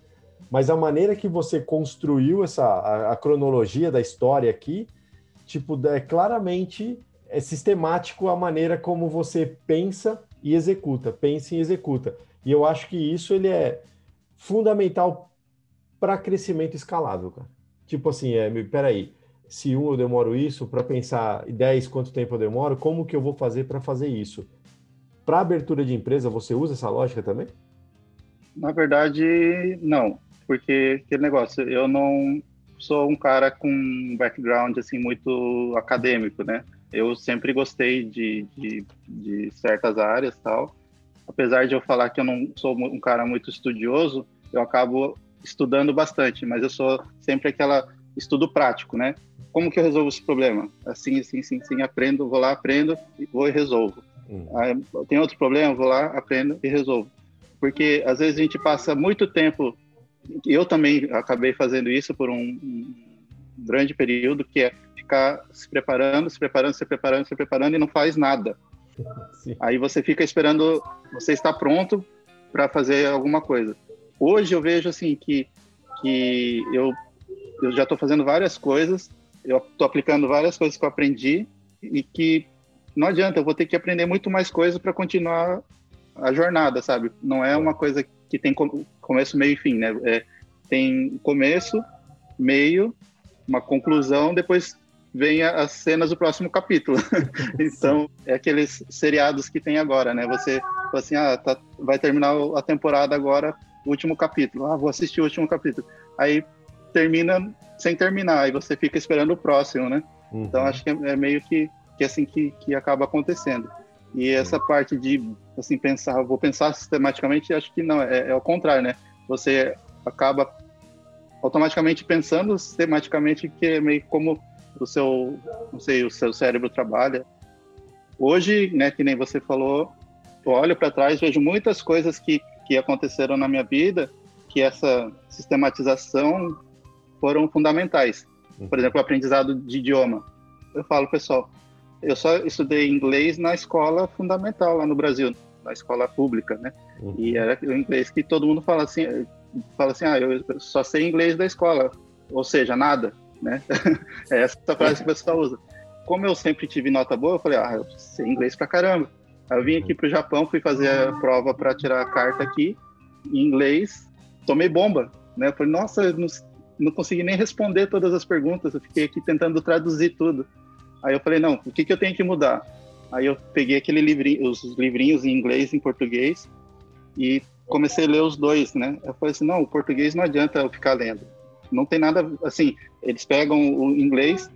Mas a maneira que você construiu essa a, a cronologia da história aqui, tipo, é claramente é sistemático a maneira como você pensa e executa, pensa e executa. E eu acho que isso ele é fundamental para crescimento escalável, cara. Tipo assim, é, peraí, se um eu demoro isso, para pensar 10 quanto tempo eu demoro, como que eu vou fazer para fazer isso? Para abertura de empresa, você usa essa lógica também? Na verdade, não, porque aquele negócio, eu não sou um cara com background assim muito acadêmico, né? Eu sempre gostei de, de, de certas áreas tal. Apesar de eu falar que eu não sou um cara muito estudioso, eu acabo estudando bastante, mas eu sou sempre aquela estudo prático, né? Como que eu resolvo esse problema? Assim, assim, assim, assim, aprendo, vou lá, aprendo, vou e resolvo. Hum. tem outro problema, vou lá, aprendo e resolvo. Porque às vezes a gente passa muito tempo, eu também acabei fazendo isso por um, um grande período, que é ficar se preparando, se preparando, se preparando, se preparando e não faz nada. Sim. Aí você fica esperando, você está pronto para fazer alguma coisa. Hoje eu vejo assim que que eu eu já estou fazendo várias coisas, eu estou aplicando várias coisas que eu aprendi e que não adianta, eu vou ter que aprender muito mais coisas para continuar a jornada, sabe? Não é uma coisa que tem começo, meio e fim, né? É, tem começo, meio, uma conclusão, depois vem as cenas do próximo capítulo. então, é aqueles seriados que tem agora, né? Você assim, ah, tá, vai terminar a temporada agora, último capítulo. Ah, vou assistir o último capítulo. Aí termina sem terminar, aí você fica esperando o próximo, né? Uhum. Então, acho que é, meio que, que assim que, que acaba acontecendo. E essa uhum. parte de, assim, pensar, vou pensar sistematicamente, acho que não, é, é o contrário, né? Você acaba automaticamente pensando sistematicamente que é meio como o seu, não sei, o seu cérebro trabalha. Hoje, né, que nem você falou, eu olho para trás, vejo muitas coisas que, que aconteceram na minha vida, que essa sistematização foram fundamentais. Por exemplo, o aprendizado de idioma. Eu falo, pessoal, eu só estudei inglês na escola fundamental lá no Brasil, na escola pública, né? Uhum. E era o inglês que todo mundo fala assim, fala assim, ah, eu só sei inglês da escola, ou seja, nada né? é essa frase que o pessoal usa. Como eu sempre tive nota boa, eu falei, ah, eu sei inglês pra caramba. Eu vim aqui pro Japão, fui fazer a prova para tirar a carta aqui, em inglês, tomei bomba, né? Eu falei, nossa, não, não consegui nem responder todas as perguntas, eu fiquei aqui tentando traduzir tudo. Aí eu falei, não, o que, que eu tenho que mudar? Aí eu peguei aquele livrinho, os livrinhos em inglês e em português e comecei a ler os dois, né? Eu falei assim, não, o português não adianta eu ficar lendo. Não tem nada, assim, eles pegam o inglês,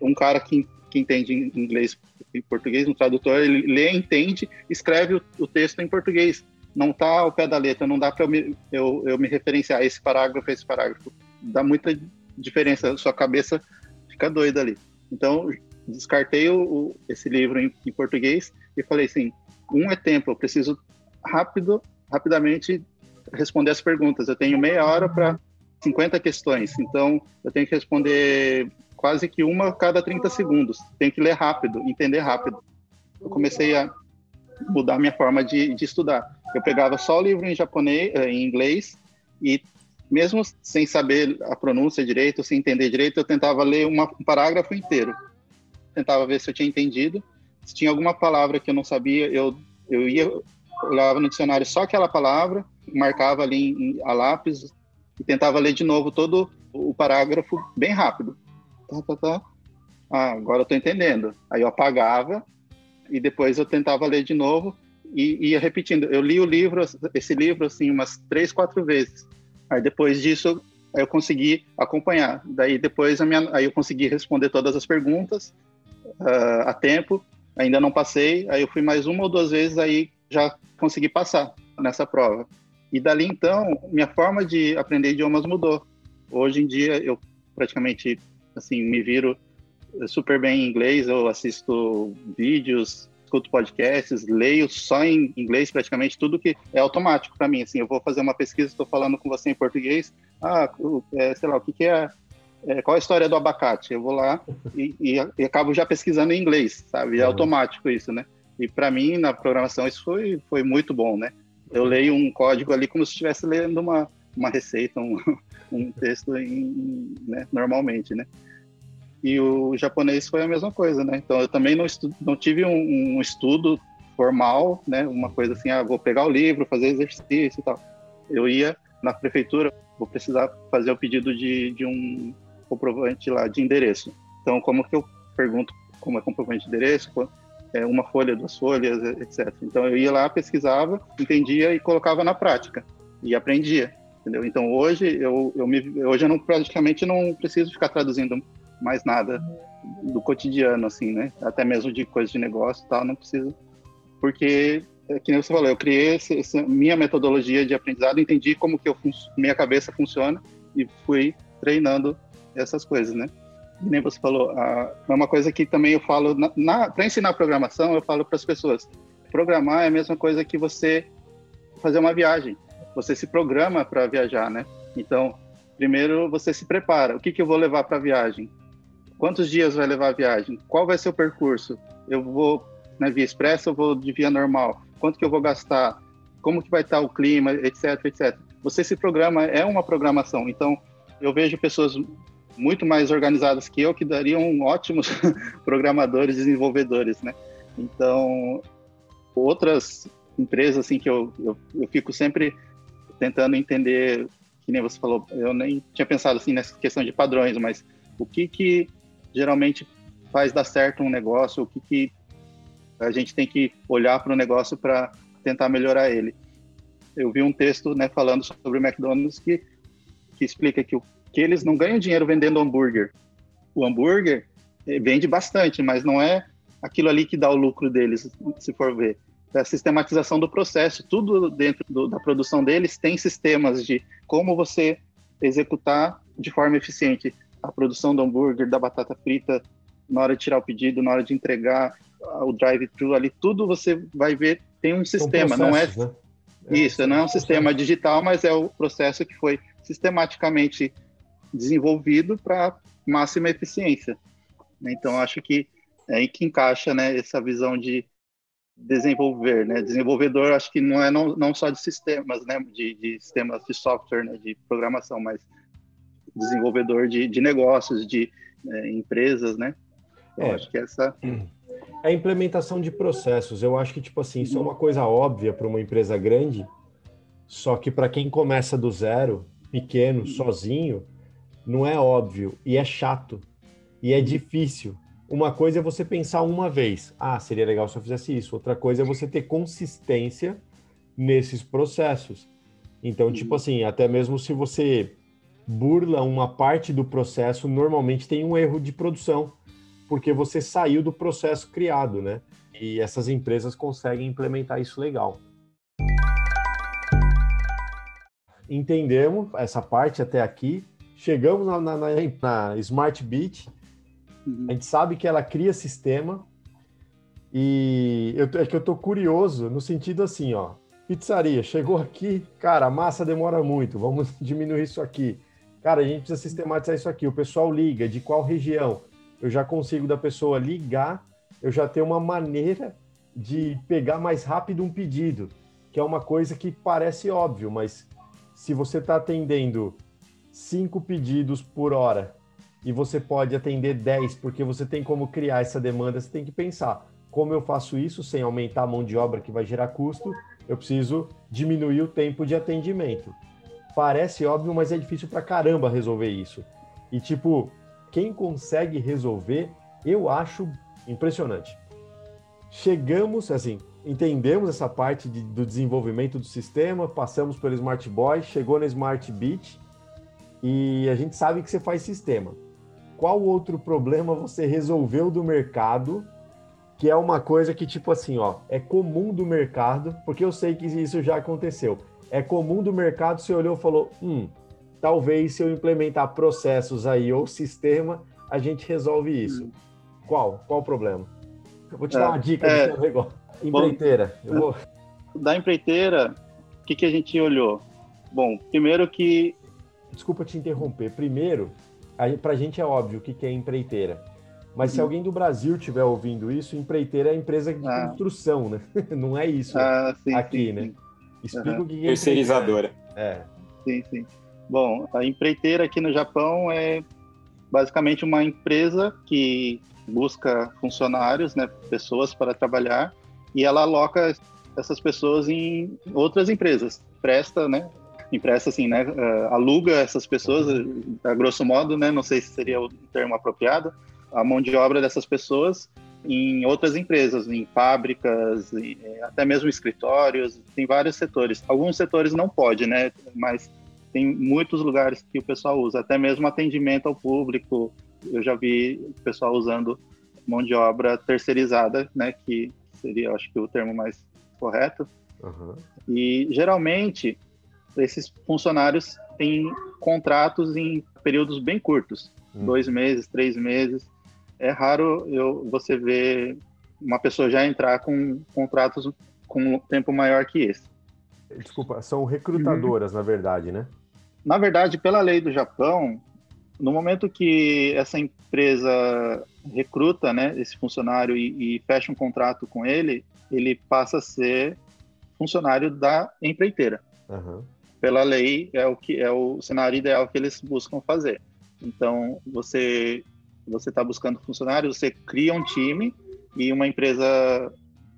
um cara que, que entende inglês e português, um tradutor, ele lê, entende, escreve o, o texto em português. Não está ao pé da letra, não dá para eu, eu, eu me referenciar esse parágrafo, esse parágrafo. Dá muita diferença, sua cabeça fica doida ali. Então, descartei o, o, esse livro em, em, português e falei assim: um é tempo, eu preciso rápido, rapidamente responder as perguntas. Eu tenho meia hora para 50 questões, então eu tenho que responder quase que uma a cada 30 segundos. Tenho que ler rápido, entender rápido. Eu comecei a mudar minha forma de, de estudar. Eu pegava só o livro em japonês, eh, em inglês e mesmo sem saber a pronúncia direito, sem entender direito, eu tentava ler uma, um parágrafo inteiro tentava ver se eu tinha entendido. Se tinha alguma palavra que eu não sabia, eu, eu ia, olhava no dicionário só aquela palavra, marcava ali em, a lápis e tentava ler de novo todo o parágrafo bem rápido. Tá, tá, tá. Ah, agora eu estou entendendo. Aí eu apagava e depois eu tentava ler de novo e ia repetindo. Eu li o livro, esse livro, assim, umas três, quatro vezes. Aí depois disso eu consegui acompanhar. Daí depois minha, aí eu consegui responder todas as perguntas uh, a tempo, ainda não passei, aí eu fui mais uma ou duas vezes, aí já consegui passar nessa prova. E dali então, minha forma de aprender idiomas mudou. Hoje em dia eu praticamente assim me viro super bem em inglês, eu assisto vídeos, escuto podcasts, leio só em inglês praticamente tudo que é automático para mim. Assim, eu vou fazer uma pesquisa, estou falando com você em português, ah, é, sei lá, o que, que é é, qual a história do abacate? Eu vou lá e, e, e acabo já pesquisando em inglês, sabe? É uhum. automático isso, né? E para mim, na programação, isso foi, foi muito bom, né? Eu leio um código ali como se estivesse lendo uma, uma receita, um, um texto em, né? normalmente, né? E o japonês foi a mesma coisa, né? Então, eu também não, não tive um, um estudo formal, né? Uma coisa assim, ah, vou pegar o livro, fazer exercício e tal. Eu ia na prefeitura, vou precisar fazer o pedido de, de um comprovante lá de endereço. Então, como que eu pergunto como é comprovante de endereço? É uma folha, duas folhas, etc. Então, eu ia lá, pesquisava, entendia e colocava na prática e aprendia, entendeu? Então, hoje eu, eu me, hoje eu não praticamente não preciso ficar traduzindo mais nada do cotidiano, assim, né? Até mesmo de coisas de negócio, tal, não preciso, porque é que nem você falou, eu criei esse, essa minha metodologia de aprendizado, entendi como que eu minha cabeça funciona e fui treinando essas coisas, né? E nem você falou, é uma coisa que também eu falo, para ensinar programação, eu falo para as pessoas, programar é a mesma coisa que você fazer uma viagem. Você se programa para viajar, né? Então, primeiro você se prepara. O que, que eu vou levar para a viagem? Quantos dias vai levar a viagem? Qual vai ser o percurso? Eu vou na via expressa ou vou de via normal? Quanto que eu vou gastar? Como que vai estar o clima, etc, etc. Você se programa, é uma programação. Então, eu vejo pessoas muito mais organizadas que eu, que dariam ótimos programadores, desenvolvedores, né? Então, outras empresas, assim, que eu, eu, eu, fico sempre tentando entender, que nem você falou, eu nem tinha pensado, assim, nessa questão de padrões, mas o que que geralmente faz dar certo um negócio, o que que a gente tem que olhar para o negócio para tentar melhorar ele. Eu vi um texto, né, falando sobre o McDonald's que, que explica que o que eles não ganham dinheiro vendendo hambúrguer. O hambúrguer eh, vende bastante, mas não é aquilo ali que dá o lucro deles, se for ver. É a sistematização do processo, tudo dentro do, da produção deles tem sistemas de como você executar de forma eficiente a produção do hambúrguer, da batata frita, na hora de tirar o pedido, na hora de entregar o drive-thru ali, tudo você vai ver tem um sistema, não é né? isso, não é um sistema digital, mas é o processo que foi sistematicamente desenvolvido para máxima eficiência. Então, acho que é aí que encaixa né, essa visão de desenvolver, né? Desenvolvedor, acho que não é não, não só de sistemas, né? De, de sistemas de software, né? De programação, mas desenvolvedor de, de negócios, de é, empresas, né? Eu é, acho que essa é a implementação de processos. Eu acho que tipo assim, isso é uma coisa óbvia para uma empresa grande, só que para quem começa do zero, pequeno, sozinho, não é óbvio e é chato e é difícil. Uma coisa é você pensar uma vez, ah, seria legal se eu fizesse isso. Outra coisa é você ter consistência nesses processos. Então, tipo assim, até mesmo se você burla uma parte do processo, normalmente tem um erro de produção, porque você saiu do processo criado, né? E essas empresas conseguem implementar isso legal. Entendemos essa parte até aqui. Chegamos na, na, na Smart Beat. Uhum. A gente sabe que ela cria sistema. E eu, é que eu tô curioso no sentido assim, ó. Pizzaria, chegou aqui, cara, a massa demora muito, vamos diminuir isso aqui. Cara, a gente precisa sistematizar isso aqui. O pessoal liga, de qual região? Eu já consigo da pessoa ligar, eu já tenho uma maneira de pegar mais rápido um pedido, que é uma coisa que parece óbvio, mas se você está atendendo cinco pedidos por hora e você pode atender 10 porque você tem como criar essa demanda, você tem que pensar como eu faço isso sem aumentar a mão de obra que vai gerar custo, eu preciso diminuir o tempo de atendimento. Parece óbvio, mas é difícil pra caramba resolver isso. E, tipo, quem consegue resolver, eu acho impressionante. Chegamos, assim, entendemos essa parte de, do desenvolvimento do sistema, passamos pelo Smart Boy, chegou na Smart Beat e a gente sabe que você faz sistema. Qual outro problema você resolveu do mercado que é uma coisa que, tipo assim, ó, é comum do mercado, porque eu sei que isso já aconteceu é comum do mercado, você olhou e falou, hum, talvez se eu implementar processos aí ou sistema, a gente resolve isso. Hum. Qual? Qual o problema? Eu vou te é, dar uma dica é, do negócio. Empreiteira. Bom, vou... Da empreiteira, o que, que a gente olhou? Bom, primeiro que... Desculpa te interromper. Primeiro, para a gente é óbvio o que, que é empreiteira. Mas se uhum. alguém do Brasil estiver ouvindo isso, empreiteira é empresa de ah. construção, né? Não é isso ah, sim, aqui, sim, né? Sim. Explica uhum. o que é Terceirizadora. É. Sim, sim. Bom, a empreiteira aqui no Japão é basicamente uma empresa que busca funcionários, né, pessoas para trabalhar, e ela aloca essas pessoas em outras empresas. Presta, né, empresta assim, né, uh, aluga essas pessoas, a grosso modo, né, não sei se seria o termo apropriado, a mão de obra dessas pessoas em outras empresas, em fábricas, em, é, até mesmo escritórios, tem vários setores. Alguns setores não pode, né? Mas tem muitos lugares que o pessoal usa, até mesmo atendimento ao público. Eu já vi o pessoal usando mão de obra terceirizada, né? Que seria, acho que o termo mais correto. Uhum. E geralmente esses funcionários têm contratos em períodos bem curtos, uhum. dois meses, três meses é raro eu, você ver uma pessoa já entrar com contratos com um tempo maior que esse. Desculpa, são recrutadoras, uhum. na verdade, né? Na verdade, pela lei do Japão, no momento que essa empresa recruta né, esse funcionário e, e fecha um contrato com ele, ele passa a ser funcionário da empreiteira. Uhum. Pela lei, é o que é o cenário ideal que eles buscam fazer. Então, você você está buscando funcionários, você cria um time e uma empresa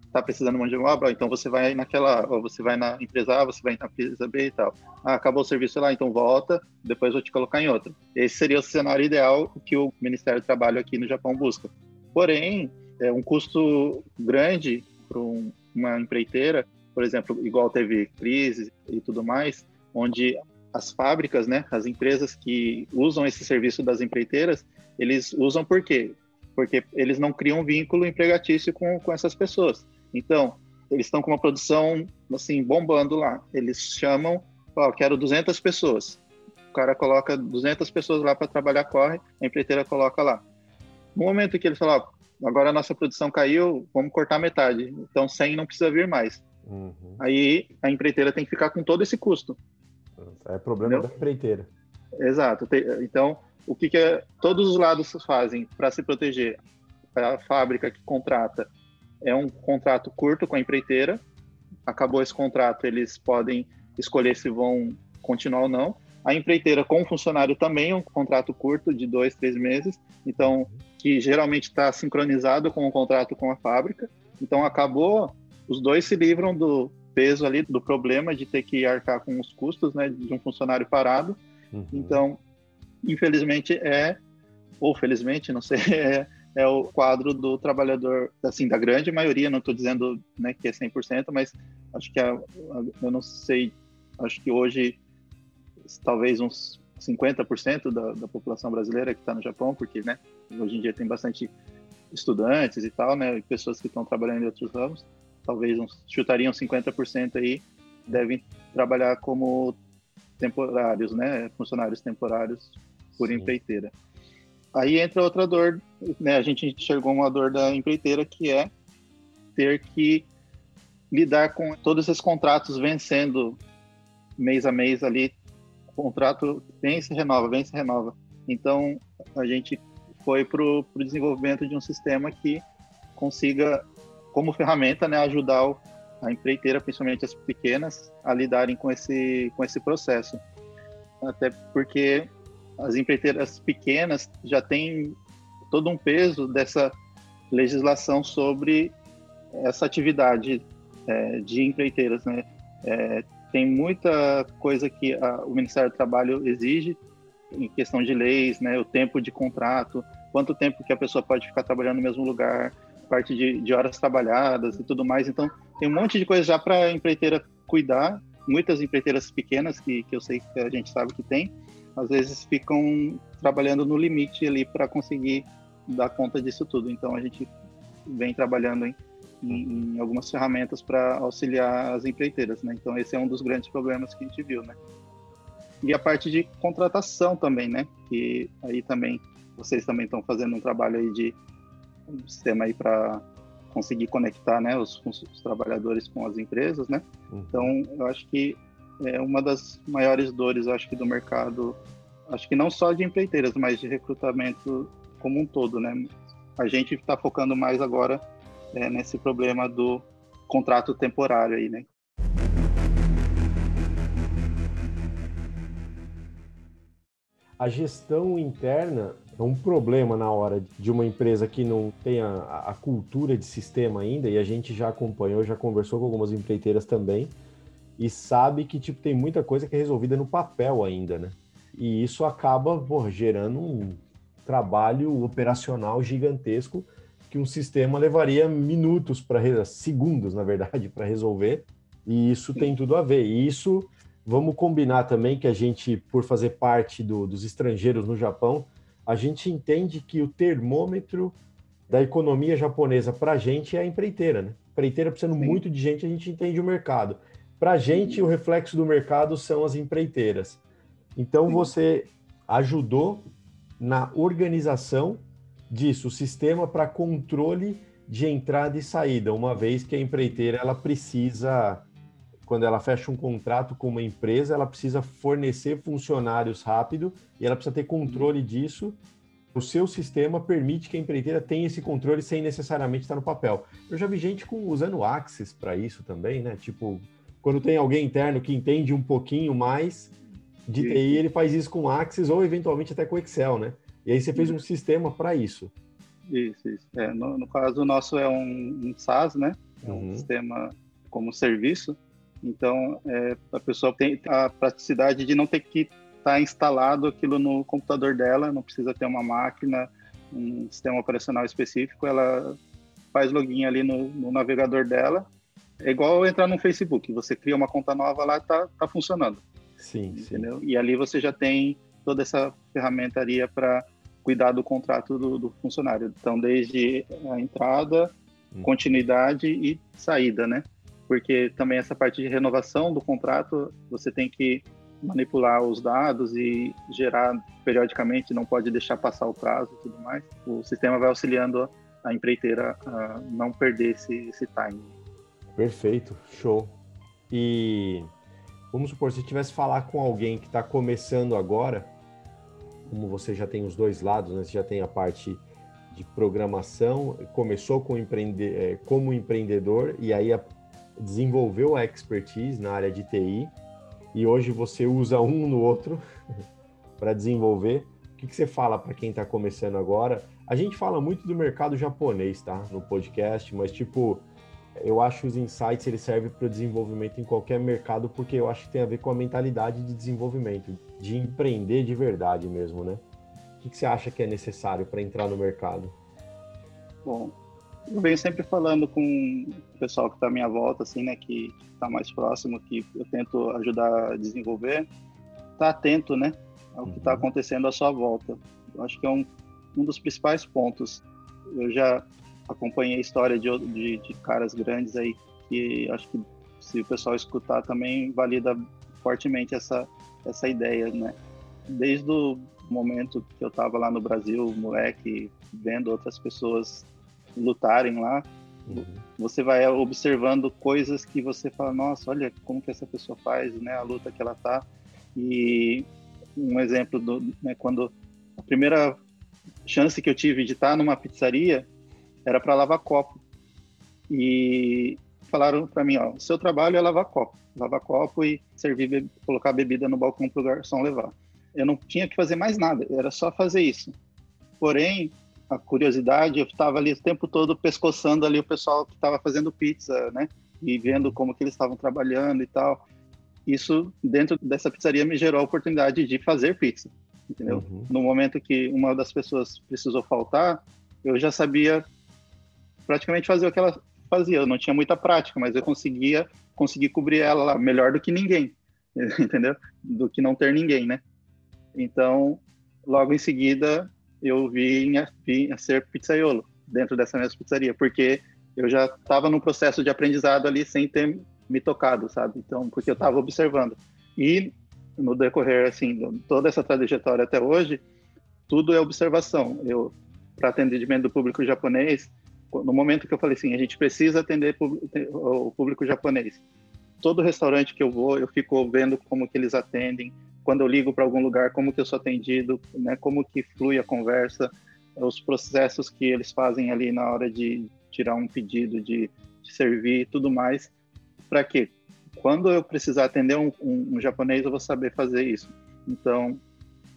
está precisando de mão de obra, então você vai naquela, ou você vai na empresa A, você vai na empresa B e tal. Ah, acabou o serviço lá, então volta, depois vou te colocar em outra. Esse seria o cenário ideal que o Ministério do Trabalho aqui no Japão busca. Porém, é um custo grande para um, uma empreiteira, por exemplo, igual teve crise e tudo mais, onde as fábricas, né, as empresas que usam esse serviço das empreiteiras, eles usam por quê? Porque eles não criam vínculo empregatício com, com essas pessoas. Então, eles estão com uma produção, assim, bombando lá. Eles chamam, ó, oh, quero 200 pessoas. O cara coloca 200 pessoas lá para trabalhar, corre, a empreiteira coloca lá. No momento que ele fala, oh, agora a nossa produção caiu, vamos cortar metade. Então, 100 não precisa vir mais. Uhum. Aí a empreiteira tem que ficar com todo esse custo. É problema Entendeu? da empreiteira. Exato. Então, o que, que é, todos os lados fazem para se proteger? A fábrica que contrata é um contrato curto com a empreiteira. Acabou esse contrato, eles podem escolher se vão continuar ou não. A empreiteira com o funcionário também é um contrato curto de dois, três meses. Então, que geralmente está sincronizado com o contrato com a fábrica. Então, acabou, os dois se livram do peso ali do problema de ter que arcar com os custos, né, de um funcionário parado. Uhum. Então, infelizmente é, ou felizmente, não sei, é, é o quadro do trabalhador, assim, da grande maioria, não estou dizendo né, que é 100%, mas acho que, a, a, eu não sei, acho que hoje talvez uns 50% da, da população brasileira que está no Japão, porque né, hoje em dia tem bastante estudantes e tal, né, pessoas que estão trabalhando em outros ramos, talvez uns, chutariam 50% aí, devem trabalhar como temporários, né, funcionários temporários por Sim. empreiteira. Aí entra outra dor, né, a gente enxergou uma dor da empreiteira que é ter que lidar com todos esses contratos vencendo mês a mês ali, o contrato vem se renova, vem se renova. Então a gente foi para o desenvolvimento de um sistema que consiga, como ferramenta, né, ajudar a empreiteira, principalmente as pequenas, a lidarem com esse, com esse processo. Até porque as empreiteiras pequenas já têm todo um peso dessa legislação sobre essa atividade é, de empreiteiras, né? É, tem muita coisa que a, o Ministério do Trabalho exige em questão de leis, né? O tempo de contrato, quanto tempo que a pessoa pode ficar trabalhando no mesmo lugar, parte de, de horas trabalhadas e tudo mais. Então, tem um monte de coisa já para a empreiteira cuidar. Muitas empreiteiras pequenas, que, que eu sei que a gente sabe que tem, às vezes ficam trabalhando no limite ali para conseguir dar conta disso tudo. Então, a gente vem trabalhando em, em, algumas ferramentas para auxiliar as empreiteiras, né? Então, esse é um dos grandes problemas que a gente viu, né? E a parte de contratação também, né? Que aí também vocês também estão fazendo um trabalho aí de um sistema aí para conseguir conectar né, os, os, trabalhadores com as empresas, né? Uhum. Então, eu acho que é uma das maiores dores, acho que do mercado, acho que não só de empreiteiras, mas de recrutamento como um todo, né? A gente está focando mais agora é, nesse problema do contrato temporário aí, né? A gestão interna é um problema na hora de uma empresa que não tem a, a, cultura de sistema ainda, e a gente já acompanhou, já conversou com algumas empreiteiras também, e sabe que tipo, tem muita coisa que é resolvida no papel ainda, né? E isso acaba gerando um trabalho operacional gigantesco que um sistema levaria minutos para segundos, na verdade, para resolver. E isso tem tudo a ver. E isso vamos combinar também que a gente, por fazer parte do, dos estrangeiros no Japão, a gente entende que o termômetro da economia japonesa para a gente é a empreiteira, né? Empreiteira precisando Sim. muito de gente, a gente entende o mercado. Para a gente, o reflexo do mercado são as empreiteiras. Então, Sim. você ajudou na organização disso, o sistema para controle de entrada e saída, uma vez que a empreiteira ela precisa, quando ela fecha um contrato com uma empresa, ela precisa fornecer funcionários rápido e ela precisa ter controle disso. O seu sistema permite que a empreiteira tenha esse controle sem necessariamente estar no papel. Eu já vi gente com, usando Axis para isso também, né? Tipo, quando tem alguém interno que entende um pouquinho mais de TI, ele faz isso com Axis ou eventualmente até com Excel, né? E aí você fez um sistema para isso. Isso, isso. É, no, no, caso, o nosso é um, um SaaS, né? É um uhum. sistema como serviço. Então, é, a pessoa tem a praticidade de não ter que está instalado aquilo no computador dela, não precisa ter uma máquina, um sistema operacional específico, ela faz login ali no, no navegador dela. É igual entrar no Facebook, você cria uma conta nova lá, tá, tá funcionando. Sim, entendeu? Sim. E ali você já tem toda essa ferramentaria para cuidar do contrato do, do, funcionário. Então, desde a entrada, hum. continuidade e saída, né? Porque também essa parte de renovação do contrato, você tem que manipular os dados e gerar periodicamente, não pode deixar passar o prazo e tudo mais. O sistema vai auxiliando a empreiteira a não perder esse, esse time. Perfeito, show. E vamos supor, se tivesse falar com alguém que está começando agora, como você já tem os dois lados, né? Você já tem a parte de programação, começou com empreende, é, como empreendedor e aí a, desenvolveu a expertise na área de TI e hoje você usa um no outro para desenvolver. O que, que você fala para quem está começando agora? A gente fala muito do mercado japonês, tá? No podcast, mas tipo, eu acho que os insights ele serve para o desenvolvimento em qualquer mercado, porque eu acho que tem a ver com a mentalidade de desenvolvimento, de empreender de verdade mesmo, né? O que, que você acha que é necessário para entrar no mercado? Bom, eu venho sempre falando com o pessoal que está à minha volta, assim, né, que está mais próximo, que eu tento ajudar a desenvolver, tá atento, né, ao que está uhum. acontecendo à sua volta. Eu acho que é um, um dos principais pontos. Eu já acompanhei a história de, de, de caras grandes aí que acho que se o pessoal escutar também valida fortemente essa essa ideia, né? Desde o momento que eu estava lá no Brasil, moleque, vendo outras pessoas lutarem lá, uhum. você vai observando coisas que você fala, nossa, olha como que essa pessoa faz, né? A luta que ela tá. E um exemplo do, né, quando a primeira chance que eu tive de estar numa pizzaria, era para lavar copo. E falaram para mim, ó, o seu trabalho é lavar copo, lavar copo e servir, colocar bebida no balcão para o garçom levar. Eu não tinha que fazer mais nada, era só fazer isso. Porém, a curiosidade, eu estava ali o tempo todo pescoçando ali o pessoal que estava fazendo pizza, né? E vendo como que eles estavam trabalhando e tal. Isso dentro dessa pizzaria me gerou a oportunidade de fazer pizza, entendeu? Uhum. No momento que uma das pessoas precisou faltar, eu já sabia praticamente fazer o que ela fazia. Eu não tinha muita prática, mas eu conseguia conseguir cobrir ela lá melhor do que ninguém, entendeu? Do que não ter ninguém, né? Então, logo em seguida, eu vim a, vim a ser pizzaiolo dentro dessa mesma pizzaria, porque eu já estava num processo de aprendizado ali sem ter me tocado, sabe? Então, porque eu estava observando. E no decorrer, assim, toda essa trajetória até hoje, tudo é observação. Eu, para atendimento do público japonês, no momento que eu falei assim, a gente precisa atender o público japonês. Todo restaurante que eu vou, eu fico vendo como que eles atendem. Quando eu ligo para algum lugar, como que eu sou atendido, né? Como que flui a conversa, os processos que eles fazem ali na hora de tirar um pedido, de, de servir, tudo mais. Para quê? Quando eu precisar atender um, um, um japonês, eu vou saber fazer isso. Então,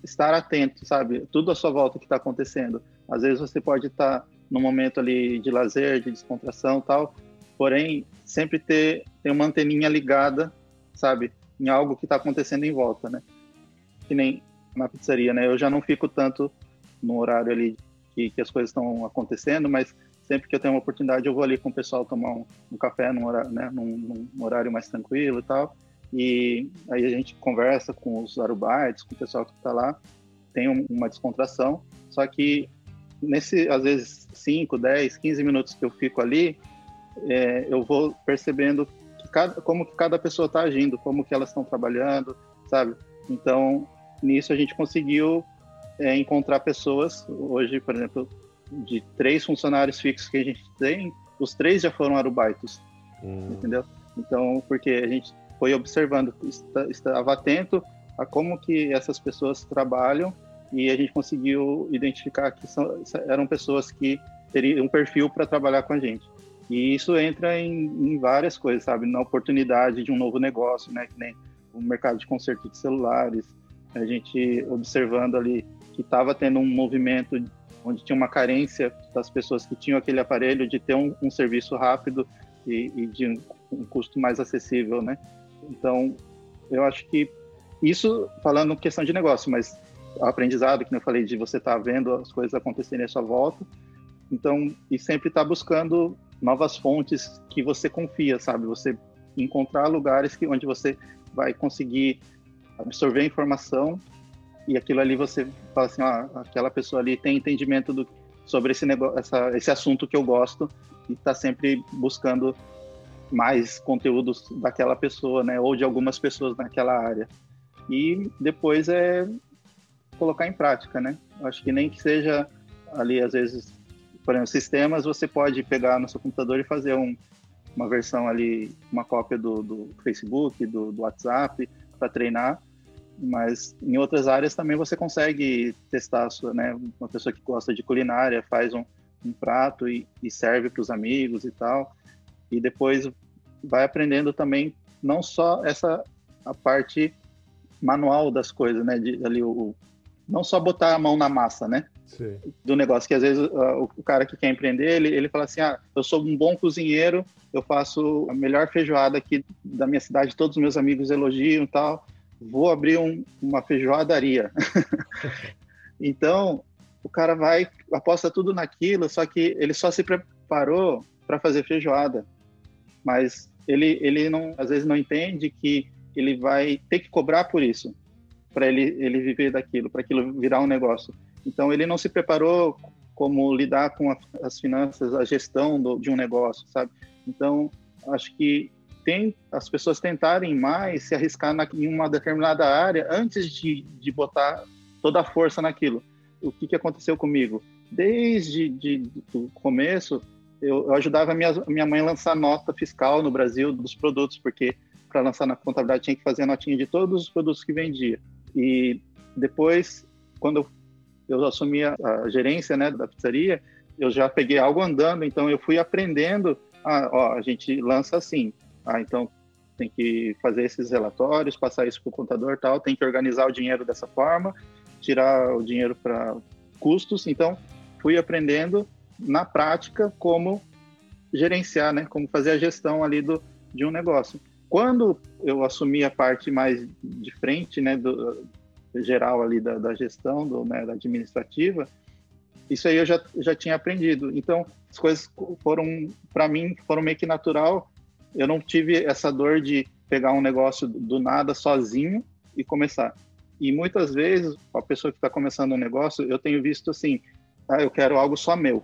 estar atento, sabe? Tudo à sua volta que está acontecendo. Às vezes você pode estar tá no momento ali de lazer, de descontração tal. Porém, sempre ter, ter uma anteninha ligada, sabe, em algo que está acontecendo em volta, né? Que nem na pizzaria, né? Eu já não fico tanto no horário ali que, que as coisas estão acontecendo, mas sempre que eu tenho uma oportunidade eu vou ali com o pessoal tomar um, um café num horário, né? Num, num, horário mais tranquilo e tal. E aí a gente conversa com os arubaites, com o pessoal que está lá, tem uma descontração, só que nesse, às vezes, 5, 10, 15 minutos que eu fico ali, é, eu vou percebendo que cada, como que cada pessoa está agindo, como que elas estão trabalhando, sabe? Então, nisso a gente conseguiu é, encontrar pessoas, hoje, por exemplo, de três funcionários fixos que a gente tem, os três já foram arubaitos, hum. entendeu? Então, porque a gente foi observando, estava atento a como que essas pessoas trabalham e a gente conseguiu identificar que são, eram pessoas que teriam um perfil para trabalhar com a gente. E isso entra em, em, várias coisas, sabe? Na oportunidade de um novo negócio, né? Que nem o mercado de conserto de celulares, a gente observando ali que estava tendo um movimento onde tinha uma carência das pessoas que tinham aquele aparelho de ter um, um serviço rápido e, e de um, um custo mais acessível, né? Então, eu acho que isso falando questão de negócio, mas aprendizado, que eu falei, de você estar tá vendo as coisas acontecerem à sua volta. Então, e sempre estar tá buscando novas fontes que você confia, sabe? Você encontrar lugares que, onde você vai conseguir absorver a informação e aquilo ali você fala assim, ah, aquela pessoa ali tem entendimento do, sobre esse negócio, essa, esse assunto que eu gosto e está sempre buscando mais conteúdos daquela pessoa, né? Ou de algumas pessoas naquela área. E depois é colocar em prática, né? Acho que nem que seja ali, às vezes, por exemplo, sistemas, você pode pegar no seu computador e fazer um, uma versão ali, uma cópia do, do Facebook, do, do WhatsApp, para treinar, mas em outras áreas também você consegue testar, sua, né? Uma pessoa que gosta de culinária faz um, um prato e, e serve para os amigos e tal, e depois vai aprendendo também não só essa a parte manual das coisas, né? De, ali o, não só botar a mão na massa, né? Sim. Do negócio, que às vezes uh, o cara que quer empreender, ele, ele fala assim, ah, eu sou um bom cozinheiro, eu faço a melhor feijoada aqui da minha cidade, todos os meus amigos elogiam e tal, vou abrir um, uma feijoadaria. então, o cara vai, aposta tudo naquilo, só que ele só se preparou para fazer feijoada, mas ele, ele não, às vezes não entende que ele vai ter que cobrar por isso, para ele, ele viver daquilo, para aquilo virar um negócio. Então, ele não se preparou como lidar com a, as finanças, a gestão do, de um negócio, sabe? Então, acho que tem as pessoas tentarem mais se arriscar na, em uma determinada área antes de, de botar toda a força naquilo. O que, que aconteceu comigo? Desde de, o começo, eu, eu ajudava a minha, minha mãe a lançar nota fiscal no Brasil dos produtos, porque para lançar na contabilidade tinha que fazer a notinha de todos os produtos que vendia. E depois, quando eu assumi a, a gerência né, da pizzaria, eu já peguei algo andando, então eu fui aprendendo. Ah, ó, a gente lança assim. Ah, então tem que fazer esses relatórios, passar isso para o contador tal, tem que organizar o dinheiro dessa forma, tirar o dinheiro para custos. Então, fui aprendendo na prática como gerenciar, né, como fazer a gestão ali do, de um negócio. Quando eu assumi a parte mais de frente, né, do geral ali da, da gestão, do, né, da administrativa, isso aí eu já, já tinha aprendido. Então, as coisas foram, para mim, foram meio que natural. Eu não tive essa dor de pegar um negócio do nada sozinho e começar. E muitas vezes, a pessoa que está começando um negócio, eu tenho visto assim, ah, eu quero algo só meu,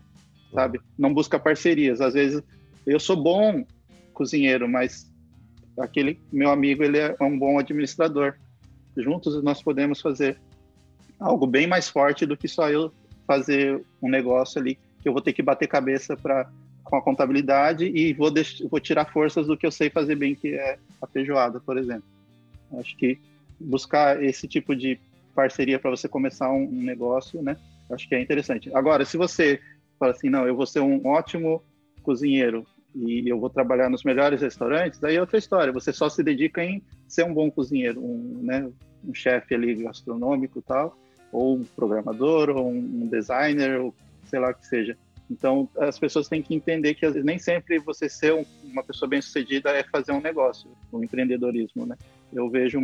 sabe? Não busca parcerias. Às vezes, eu sou bom cozinheiro, mas aquele meu amigo ele é um bom administrador. Juntos nós podemos fazer algo bem mais forte do que só eu fazer um negócio ali que eu vou ter que bater cabeça para com a contabilidade e vou, vou tirar forças do que eu sei fazer bem, que é a feijoada, por exemplo. Acho que buscar esse tipo de parceria para você começar um, um, negócio, né? Acho que é interessante. Agora, se você fala assim, não, eu vou ser um ótimo cozinheiro, e eu vou trabalhar nos melhores restaurantes, aí é outra história. Você só se dedica em ser um bom cozinheiro, um, né, um chefe ali gastronômico tal, ou um programador, ou um designer, ou sei lá o que seja. Então, as pessoas têm que entender que nem sempre você ser um, uma pessoa bem-sucedida é fazer um negócio, o empreendedorismo, né? Eu vejo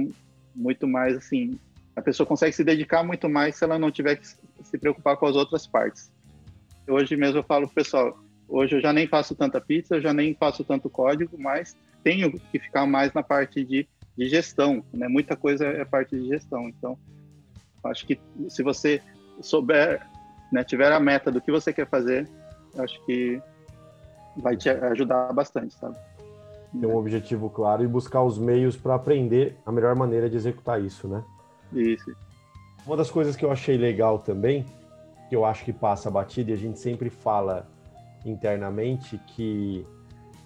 muito mais assim, a pessoa consegue se dedicar muito mais se ela não tiver que se preocupar com as outras partes. Hoje mesmo eu falo pro pessoal, Hoje eu já nem faço tanta pizza, eu já nem faço tanto código, mas tenho que ficar mais na parte de, de gestão, né? Muita coisa é parte de gestão. Então, acho que se você souber, né, tiver a meta do que você quer fazer, acho que vai te ajudar bastante, sabe? Ter um objetivo claro e buscar os meios para aprender a melhor maneira de executar isso, né? Isso. Uma das coisas que eu achei legal também, que eu acho que passa batida e a gente sempre fala internamente que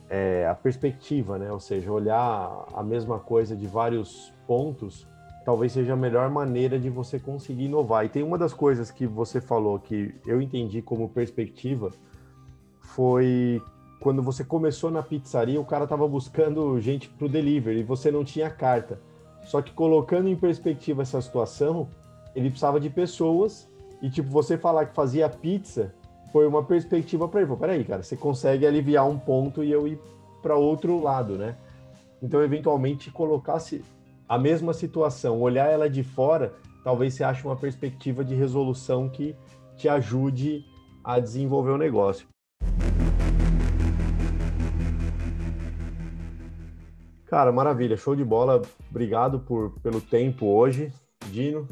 é, a perspectiva, né? Ou seja, olhar a mesma coisa de vários pontos, talvez seja a melhor maneira de você conseguir inovar. E tem uma das coisas que você falou que eu entendi como perspectiva foi quando você começou na pizzaria, o cara estava buscando gente para o delivery e você não tinha carta. Só que colocando em perspectiva essa situação, ele precisava de pessoas e tipo você falar que fazia pizza foi uma perspectiva para ele. Peraí, cara, você consegue aliviar um ponto e eu ir para outro lado, né? Então, eventualmente, colocasse a mesma situação, olhar ela de fora, talvez você ache uma perspectiva de resolução que te ajude a desenvolver o negócio. Cara, maravilha, show de bola. Obrigado por, pelo tempo hoje, Dino.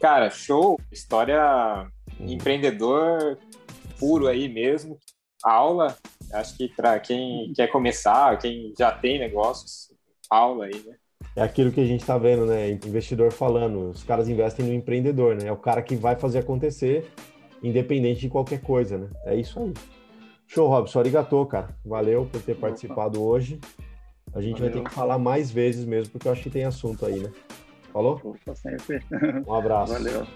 Cara, show. História uhum. empreendedor puro aí mesmo. Aula, acho que para quem quer começar, quem já tem negócios, aula aí, né? É aquilo que a gente está vendo, né? Investidor falando, os caras investem no empreendedor, né? É o cara que vai fazer acontecer, independente de qualquer coisa, né? É isso aí. Show, Robson. Arigatô, cara. Valeu por ter participado Opa. hoje. A gente Valeu. vai ter que falar mais vezes mesmo, porque eu acho que tem assunto aí, né? Falou? Opa, sempre. Um abraço. Valeu.